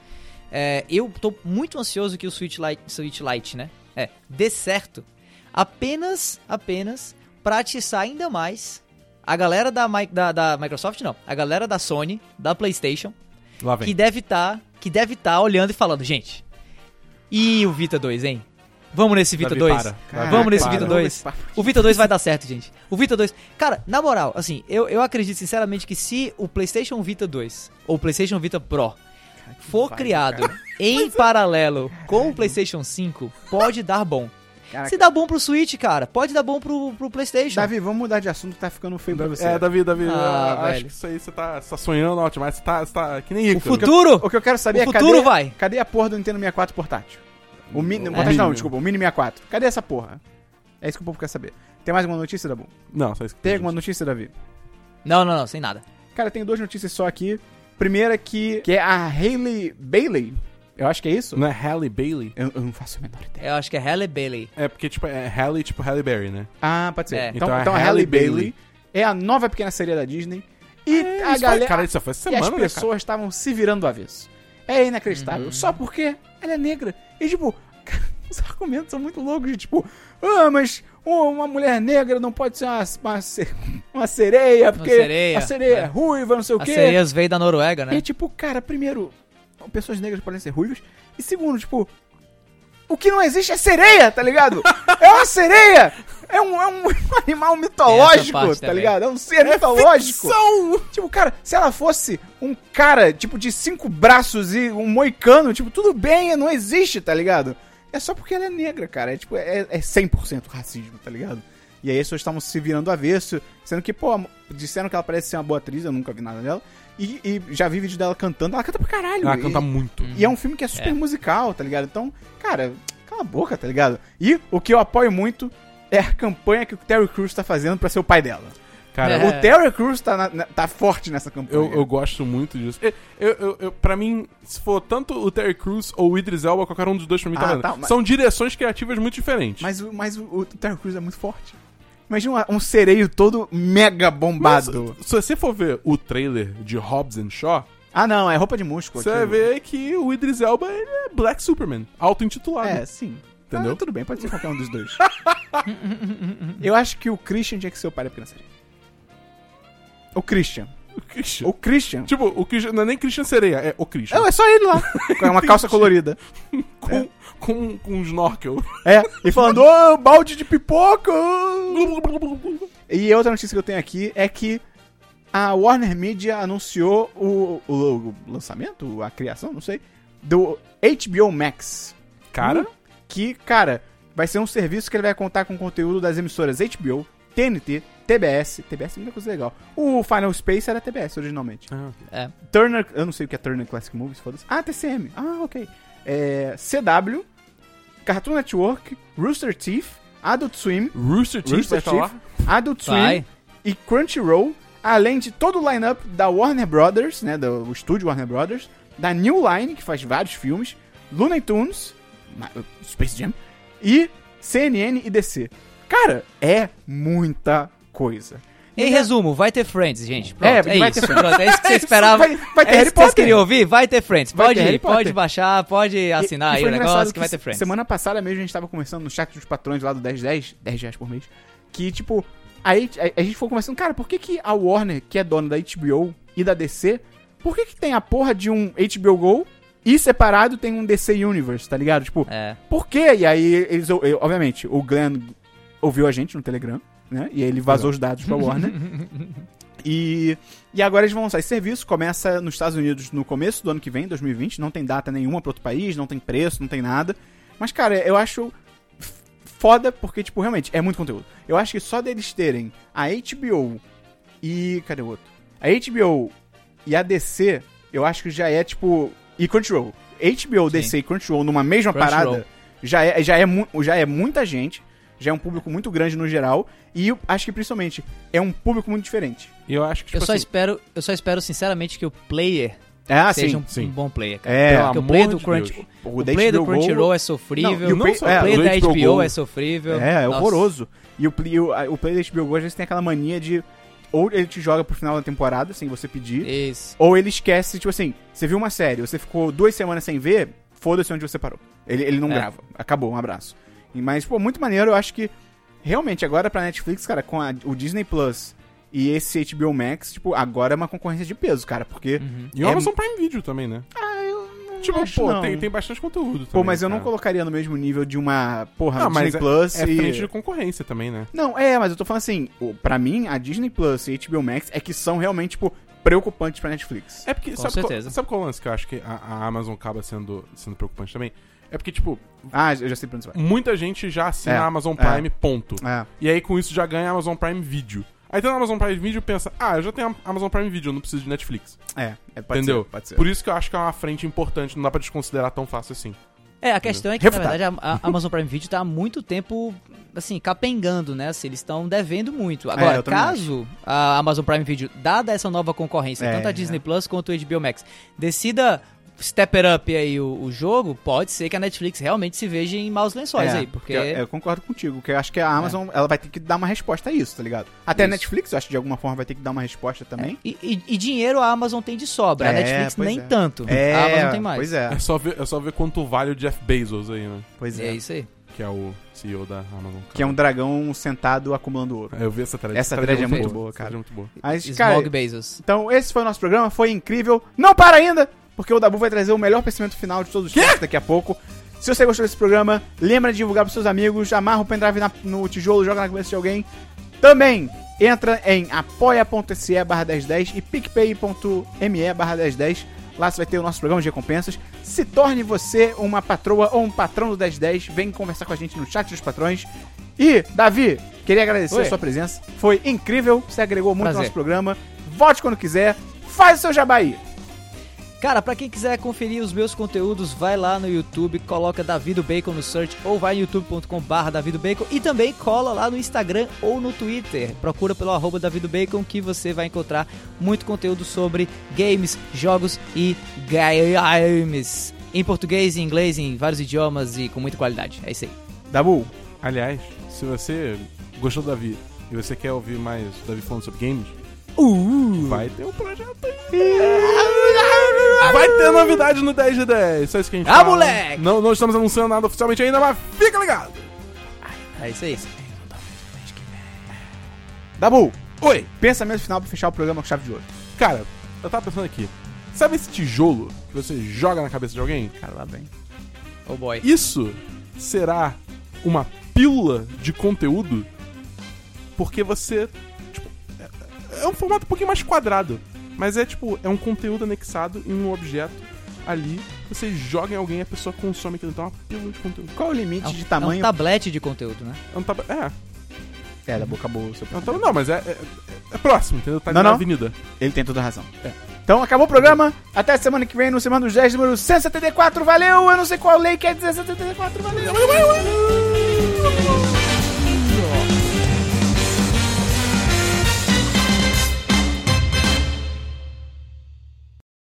é, eu tô muito ansioso que o Switch Lite, Switch Lite, né? É, dê certo. Apenas, apenas, pra atiçar ainda mais a galera da, da, da Microsoft, não. A galera da Sony, da PlayStation, que deve estar que deve estar olhando e falando, gente, e o Vita 2, hein? Vamos nesse Vita Davi, 2? para. Caraca, Vamos nesse para. Vita Vamos 2? nesse papo. O Vita 2 vai dar certo, gente. O Vita 2. Cara, na moral, assim, eu, eu acredito sinceramente que se o PlayStation Vita 2 ou o PlayStation Vita Pro for criado cara. em paralelo com o PlayStation 5, pode dar bom. Caraca. Se dá bom pro Switch, cara, pode dar bom pro, pro PlayStation. Davi, vamos mudar de assunto que tá ficando feio pra você. É, Davi, Davi, Ah, eu acho velho. que isso aí você tá, você tá sonhando alto demais. Você tá, você tá que nem o Ico. futuro? O que eu quero saber O é futuro cadê, vai. cadê a porra do Nintendo 64 portátil? O mini, É. portátil não, desculpa, o Mini 64. Cadê essa porra? É isso que o povo quer saber. Tem mais alguma notícia, Dabu? Não, só isso. que Tem alguma notícia, Davi? Não, não, não, sem nada. Cara, tem duas notícias só aqui. Primeira que, que é a Hailey Bailey. Eu acho que é isso. Não é Halle Bailey? Eu, eu não faço a menor ideia. Eu acho que é Halle Bailey. É porque, tipo, é Halle, tipo Halle Berry, né? Ah, pode ser. É. Então, Então então, é a Halle Hailey Bailey. Bailey é a nova pequena sereia da Disney. E É, a galera. Foi, cara, isso foi e semana, as né, cara? pessoas estavam se virando do avesso. É inacreditável. Uhum. Só porque ela é negra. E, tipo, os argumentos são muito loucos. De, tipo, ah, mas uma mulher negra não pode ser uma, uma, uma sereia, porque sereia, a sereia é é. ruiva, não sei o As quê. sereias veio da Noruega, né? E, tipo, cara, primeiro, pessoas negras podem ser ruivas. E segundo, tipo, o que não existe é sereia, tá ligado? é uma sereia! É um, é um animal mitológico, tá ligado? É um ser mitológico. Ficção! Tipo, cara, se ela fosse um cara, tipo, de cinco braços e um moicano, tipo, tudo bem, não existe, tá ligado? É só porque ela é negra, cara. É, tipo, é, é 100% racismo, tá ligado? E aí as pessoas estavam se virando do avesso, sendo que, pô, disseram que ela parece ser uma boa atriz, eu nunca vi nada dela. E, e já vi vídeo dela cantando, ela canta pra caralho. Ela e, canta muito. e é um filme que é super É. musical, tá ligado? Então, cara, cala a boca, tá ligado? E o que eu apoio muito é a campanha que o Terry Crews tá fazendo pra ser o pai dela. Cara, É. O Terry Crews tá, na- na- tá forte nessa campanha. eu, eu gosto muito disso. Eu, eu, eu, eu- pra mim, se for tanto o Terry Crews ou o Idris Elba, qualquer um dos dois pra mim tá Ah, valendo. tá, mas- São direções criativas muito diferentes. Mas, o- mas o, o Terry Crews é muito forte. Imagina um, um sereio todo mega Mas, bombado. se você for ver o trailer de Hobbs and Shaw, Ah, não, é roupa de músculo. você vai ver que o Idris Elba ele é Black Superman, auto-intitulado. É, sim. Entendeu? Ah, tudo bem, pode ser qualquer um dos dois. eu acho que o Christian tinha que ser o pai da pequena. O Christian. O Christian. O Christian. Tipo, o Christian não é nem Christian Sereia, é o Christian. Não, é só ele lá. Com uma calça colorida. com, com, com um snorkel. É, e falando, ô, balde de pipoca! E outra notícia que eu tenho aqui é que a Warner Media anunciou o, o, o lançamento, a criação, não sei, do HBO Max. Cara, Que, cara, vai ser um serviço que ele vai contar com conteúdo das emissoras HBO, TNT, TBS. TBS é muita coisa legal. O Final Space era TBS originalmente. É. Turner, eu não sei o que é Turner Classic Movies, foda-se. Ah, TCM. Ah, ok. É, CW, Cartoon Network, Rooster Teeth, Adult Swim, Rooster Teeth Rooster. Teeth, Adult Swim Vai. e Crunchyroll, além de todo o lineup da Warner Brothers, né, do o estúdio Warner Brothers, da New Line, que faz vários filmes, Looney Tunes, Space Jam, e CNN e DC. Cara, é muita coisa. Em resumo, vai ter Friends, gente. Pronto, É, é, vai isso. ter Friends. Pronto, é isso que você esperava. Vai, vai ter é isso que vocês queriam ouvir? Vai ter Friends. Pode ter ir, pode baixar, pode assinar E- e aí o negócio que vai ter Friends. Semana passada mesmo a gente tava conversando no chat dos patrões lá do 1010, 10 reais por mês, que tipo, aí a, a gente foi conversando, cara, por que que a Warner, que é dona da HBO e da DC, por que que tem a porra de um HBO Go e separado tem um DC Universe, tá ligado? Tipo, É. por quê? E aí eles, obviamente, o Glenn ouviu a gente no Telegram, né? E aí ele vazou os dados pra Warner. E, e agora eles vão lançar esse serviço. Começa nos Estados Unidos no começo do ano que vem, 2020. Não tem data nenhuma pra outro país, não tem preço, não tem nada. Mas, cara, eu acho foda porque, tipo, realmente é muito conteúdo. Eu acho que só deles terem a HBO e. Cadê o outro? A HBO e a DC, eu acho que já é, tipo. E Crunchyroll. HBO, DC e Crunchyroll numa mesma Crunchyroll. parada já é, já, é já é muita gente. Já é um público muito grande no geral. E eu acho que principalmente é um público muito diferente. E eu acho que, tipo Eu só, assim, espero, eu só espero sinceramente que o player Ah, seja sim. um, sim. um bom player. Cara. É, Pelo Porque o amor player do Crunch, Deus. o player do Go- Crunchyroll é sofrível. Não, o Não play- é, o player da HBO é sofrível. É, é Nossa. horroroso. E o, play- o, o play da HBO Go às vezes tem aquela mania de. Ou ele te joga pro final da temporada, sem você pedir. Isso. Ou ele esquece, tipo assim, você viu uma série, você ficou duas semanas sem ver, foda-se onde você parou. Ele, ele não É. grava. Acabou, um abraço. E- Mas, pô, muito maneiro, eu acho que. Realmente, agora pra Netflix, cara, com a- o Disney Plus e esse HBO Max, tipo, agora é uma concorrência de peso, cara, porque. Uhum. E o é- Amazon Prime Video também, né? Ah, eu não Tipo, acho pô, não. tem, tem bastante conteúdo. Pô, também, mas eu não colocaria no mesmo nível de uma, porra, Não, Disney mas é, Plus é e... frente de concorrência também, né? Não, é, mas eu tô falando assim, pra mim, a Disney Plus e HBO Max é que são realmente, tipo, preocupantes pra Netflix. É porque, Com sabe, qual, certeza. sabe qual é o lance que eu acho que a, a Amazon acaba sendo, sendo preocupante também? É porque, tipo, Ah, eu já sei pra onde você vai. muita gente já assina É, a Amazon é. Prime, ponto. É. E aí com isso já ganha a Amazon Prime Video. Aí tem a Amazon Prime Video pensa, ah, eu já tenho a Amazon Prime Video, eu não preciso de Netflix. É, é pode Entendeu? ser, pode ser. Por isso que eu acho que é uma frente importante, não dá pra desconsiderar tão fácil assim. É, a questão é que, Refutado. na verdade, a, a Amazon Prime Video tá há muito tempo, assim, capengando, né? Assim, eles estão devendo muito. Agora, É, eu também caso a Amazon Prime Video, dada essa nova concorrência, É, tanto a Disney Plus quanto o HBO Max, decida step it up aí o, o jogo, pode ser que a Netflix realmente se veja em maus lençóis É, aí, porque... eu, eu concordo contigo, porque eu acho que a Amazon ela vai ter que dar uma resposta a isso, tá ligado? Até a Isso. Netflix, eu acho que de alguma forma vai ter que dar uma resposta também. E, e- e dinheiro a Amazon tem de sobra, a É, Netflix nem é. tanto. É, a Amazon tem mais. Pois é, É só ver, é só ver quanto vale o Jeff Bezos aí, né? pois É é. isso aí. Que é o CEO da Amazon. Que é um dragão sentado acumulando ouro. Eu vi essa thread. Essa thread é muito boa, Essa cara. é muito boa. Mas, cara, Bezos. então esse foi o nosso programa, foi incrível. Não para ainda, porque o Dabu vai trazer o melhor pensamento final de todos os tempos daqui a pouco. Se você gostou desse programa, lembra de divulgar pros seus amigos, amarra o pendrive na- no tijolo, joga na cabeça de alguém. Também entra em apoia.se barra 1010 e picpay.me barra 1010. Lá você vai ter o nosso programa de recompensas. Se torne você uma patroa ou um patrão do 1010. Vem conversar com a gente no chat dos patrões. E, Davi, queria agradecer Oi. a sua presença. Foi incrível, você agregou muito Prazer. ao nosso programa. Volte quando quiser. Faz o seu jabaí. Cara, pra quem quiser conferir os meus conteúdos, vai lá no YouTube, coloca Davido Bacon no search ou vai no youtube.com/barra Davido Bacon e também cola lá no Instagram ou no Twitter. Procura pelo arroba Davido Bacon que você vai encontrar muito conteúdo sobre games, jogos e games. Em português, em inglês, em vários idiomas e com muita qualidade. É isso aí. Dabu, Aliás, se você gostou do Davi e você quer ouvir mais o Davi falando sobre games, Uh! vai ter um projeto aí. Vai ter novidade no 10 de 10. Só isso que a gente Ah, fala. moleque! Não, não estamos anunciando nada oficialmente ainda, mas fica ligado. É isso aí. Dabu, Oi. pensamento final pra fechar o programa com chave de ouro. Cara, eu tava pensando aqui. Sabe esse tijolo que você joga na cabeça de alguém? Cara, lá bem. Oh boy. Isso será uma pílula de conteúdo porque você. Tipo, é, é um formato um pouquinho mais quadrado. Mas é tipo, é um conteúdo anexado em um objeto ali. Você joga em alguém e a pessoa consome aquilo. Então é uma pílula de conteúdo. Qual o limite É um, de é um tamanho? tablete de conteúdo, né? É um tab... É, É, Dabu, acabou o seu é um tab... Não, mas é, é, é próximo, entendeu? Tá ali Não, na não. avenida. Ele tem toda a razão. Então acabou o programa. Até semana que vem no Semana dos 10, número 174. Valeu! Eu não sei qual lei quer dizer 174. Valeu!